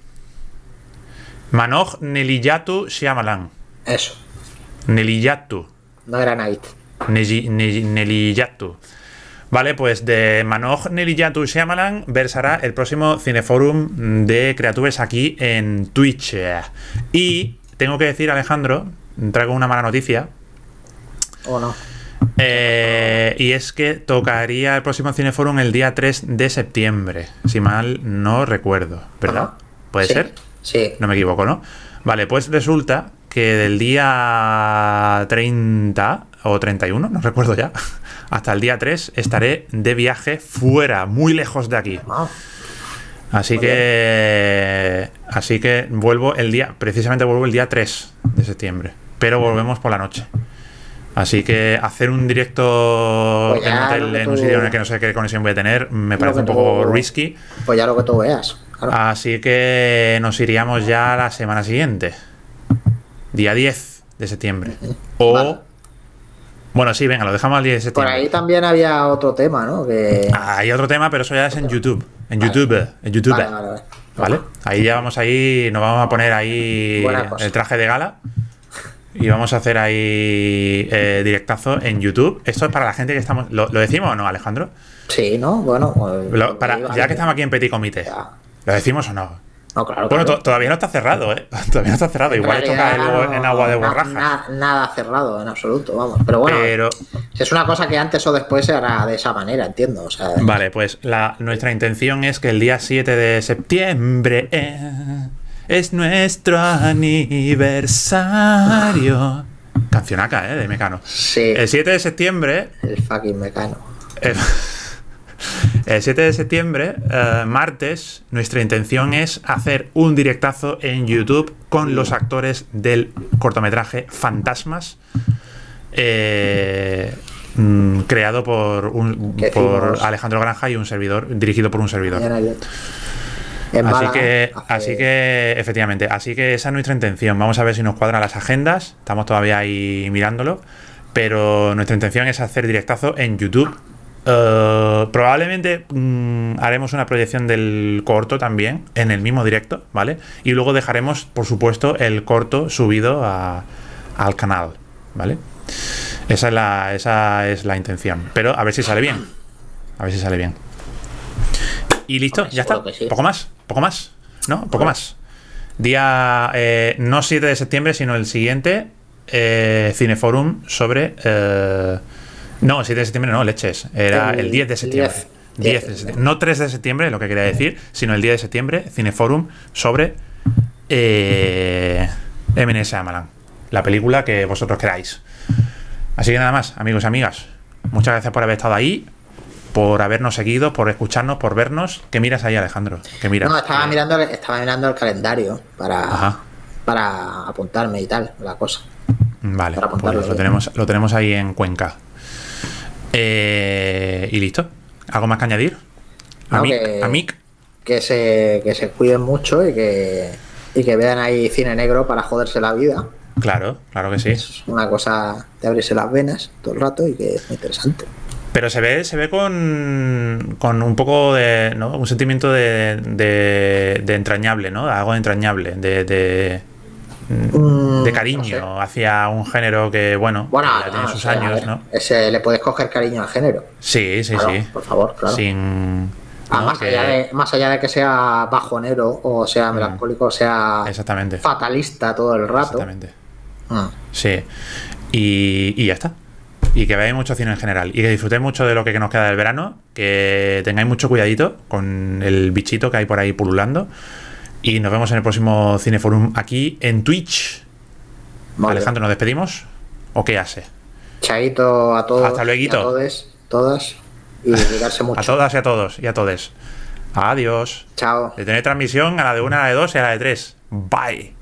Speaker 1: Manoj Neliyatu Shyamalan.
Speaker 2: Eso.
Speaker 1: Neliyatu.
Speaker 2: No era Night.
Speaker 1: Neliyatu. Vale, pues de Manoj Neliyatu Shyamalan versará el próximo Cineforum de Creatures aquí en Twitch. Y tengo que decir, Alejandro, traigo una mala noticia.
Speaker 2: ¿O no?
Speaker 1: Eh, y es que tocaría el próximo Cineforum el día 3 de septiembre, si mal no recuerdo, ¿verdad? ¿Puede
Speaker 2: Sí,
Speaker 1: ser?
Speaker 2: Sí.
Speaker 1: No me equivoco, ¿no? Vale, pues resulta que del día 30 o 31, no recuerdo ya, hasta el día 3 estaré de viaje fuera, muy lejos de aquí.
Speaker 2: Ah,
Speaker 1: Así
Speaker 2: Muy
Speaker 1: que así que vuelvo el día, precisamente vuelvo el día 3 de septiembre, pero volvemos por la noche. Así que hacer un directo
Speaker 2: Pues
Speaker 1: en un hotel en un sitio en el que no sé qué conexión voy a tener me parece un poco
Speaker 2: tú-
Speaker 1: risky.
Speaker 2: pues ya lo que tú veas. Claro.
Speaker 1: Así que nos iríamos ya la semana siguiente. Día 10 de septiembre. O.
Speaker 2: Vale.
Speaker 1: Bueno, sí, venga, lo dejamos al 10 de
Speaker 2: Por
Speaker 1: septiembre.
Speaker 2: ahí también había otro tema, ¿no? Que...
Speaker 1: Ah, hay otro tema, pero eso ya es en YouTube. En
Speaker 2: Vale.
Speaker 1: YouTube. En YouTube.
Speaker 2: Vale, vale, vale.
Speaker 1: ¿Vale? Ahí ya vamos ahí, nos vamos a poner ahí el traje de gala. Y vamos a hacer ahí eh, directazo en YouTube. Esto es para la gente que estamos. ¿Lo, lo decimos o no, Alejandro?
Speaker 2: Sí, ¿no? Bueno, pues,
Speaker 1: Lo- para, ya que estamos aquí en Petit Comité,
Speaker 2: Ya.
Speaker 1: ¿Lo decimos o no?
Speaker 2: No, claro.
Speaker 1: Bueno,
Speaker 2: claro.
Speaker 1: todavía no está cerrado, ¿eh? Todavía no está cerrado.
Speaker 2: En
Speaker 1: Igual cae luego en
Speaker 2: no-
Speaker 1: agua de borraja.
Speaker 2: na- nada cerrado, en absoluto, vamos. Pero bueno,
Speaker 1: Pero,
Speaker 2: es una cosa que antes o después se hará de esa manera, entiendo. O sea,
Speaker 1: vale, pues la, nuestra intención es que el día 7 de septiembre eh, es nuestro aniversario. Cancionaca, ¿eh? De Mecano.
Speaker 2: sí,
Speaker 1: El 7 de septiembre
Speaker 2: el fucking mecano.
Speaker 1: El, el 7 de septiembre, eh, martes, nuestra intención es hacer un directazo en YouTube con los actores del cortometraje Fantasmas, eh, mm, creado por, un, Alejandro Granja y un servidor, dirigido por un servidor. Así
Speaker 2: Málaga,
Speaker 1: que,
Speaker 2: hace-
Speaker 1: así que, efectivamente, así que esa es nuestra intención. Vamos a ver si nos cuadran las agendas. Estamos todavía ahí mirándolo. Pero nuestra intención es hacer directazo en YouTube. Eh, probablemente mm, haremos una proyección del corto también en el mismo directo, ¿vale? Y luego dejaremos, por supuesto, el corto subido a- al canal, ¿vale? Esa es la, esa es la intención. Pero a ver si sale bien. A ver si sale bien. Y listo,
Speaker 2: Hombre,
Speaker 1: ya está.
Speaker 2: sí.
Speaker 1: Poco más, poco más. ¿No? Poco más. Día, eh, no 7 de septiembre, sino el siguiente, eh, Cineforum sobre... eh, no, 7 de septiembre no, leches. Era el,
Speaker 2: El
Speaker 1: 10 de septiembre.
Speaker 2: 10,
Speaker 1: 10 de septiembre. No 3 de septiembre, lo que quería decir, sino el 10 de septiembre, Cineforum sobre eh, M.N. Shyamalan. La película que vosotros queráis. Así que nada más, amigos y amigas. Muchas gracias por haber estado ahí, por habernos seguido, por escucharnos, por vernos. ¿Qué miras ahí, Alejandro? ¿Qué miras?
Speaker 2: No, estaba
Speaker 1: Eh,
Speaker 2: mirando, el- estaba mirando el calendario para,
Speaker 1: Ajá.
Speaker 2: para apuntarme y tal, la cosa.
Speaker 1: Vale, pues tenemos, lo tenemos ahí en Cuenca. Eh, y listo. ¿Algo más que añadir?
Speaker 2: No,
Speaker 1: Amic,
Speaker 2: que-
Speaker 1: Amic.
Speaker 2: Que se, que se cuiden mucho y que, y que vean ahí cine negro para joderse la vida.
Speaker 1: Claro, claro que sí.
Speaker 2: Es una cosa de abrirse las venas todo el rato y que es muy interesante.
Speaker 1: Pero se ve, se ve con, con un poco de, ¿no? Un sentimiento de, de, de entrañable, ¿no? Algo entrañable, de, de,
Speaker 2: Mm,
Speaker 1: de
Speaker 2: no
Speaker 1: cariño hacia un género que, bueno,
Speaker 2: Bueno,
Speaker 1: tiene
Speaker 2: no,
Speaker 1: sus
Speaker 2: o sea, a
Speaker 1: años,
Speaker 2: ver,
Speaker 1: ¿no?
Speaker 2: Ese, le puedes coger cariño al género.
Speaker 1: Sí, sí,
Speaker 2: Claro,
Speaker 1: sí.
Speaker 2: Por favor, claro.
Speaker 1: Sin.
Speaker 2: Ah,
Speaker 1: ¿no?
Speaker 2: más,
Speaker 1: Que-
Speaker 2: allá de, más allá de que sea bajonero o sea melancólico o sea
Speaker 1: Exactamente.
Speaker 2: fatalista todo el rato.
Speaker 1: Exactamente.
Speaker 2: Mm.
Speaker 1: Sí. Y, y ya está. Y que veáis mucho cine en general. Y que disfrutéis mucho de lo que nos queda del verano. Que tengáis mucho cuidadito con el bichito que hay por ahí pululando. Y nos vemos en el próximo Cineforum aquí en Twitch.
Speaker 2: Vale.
Speaker 1: Alejandro, ¿nos despedimos? ¿O qué hace?
Speaker 2: Chaito a todos.
Speaker 1: Hasta lueguito.
Speaker 2: y A todos, todas. Y mucho.
Speaker 1: A todas y a todos y a todes. Adiós.
Speaker 2: Chao.
Speaker 1: De tener transmisión a la de una, a la de dos y a la de tres. Bye.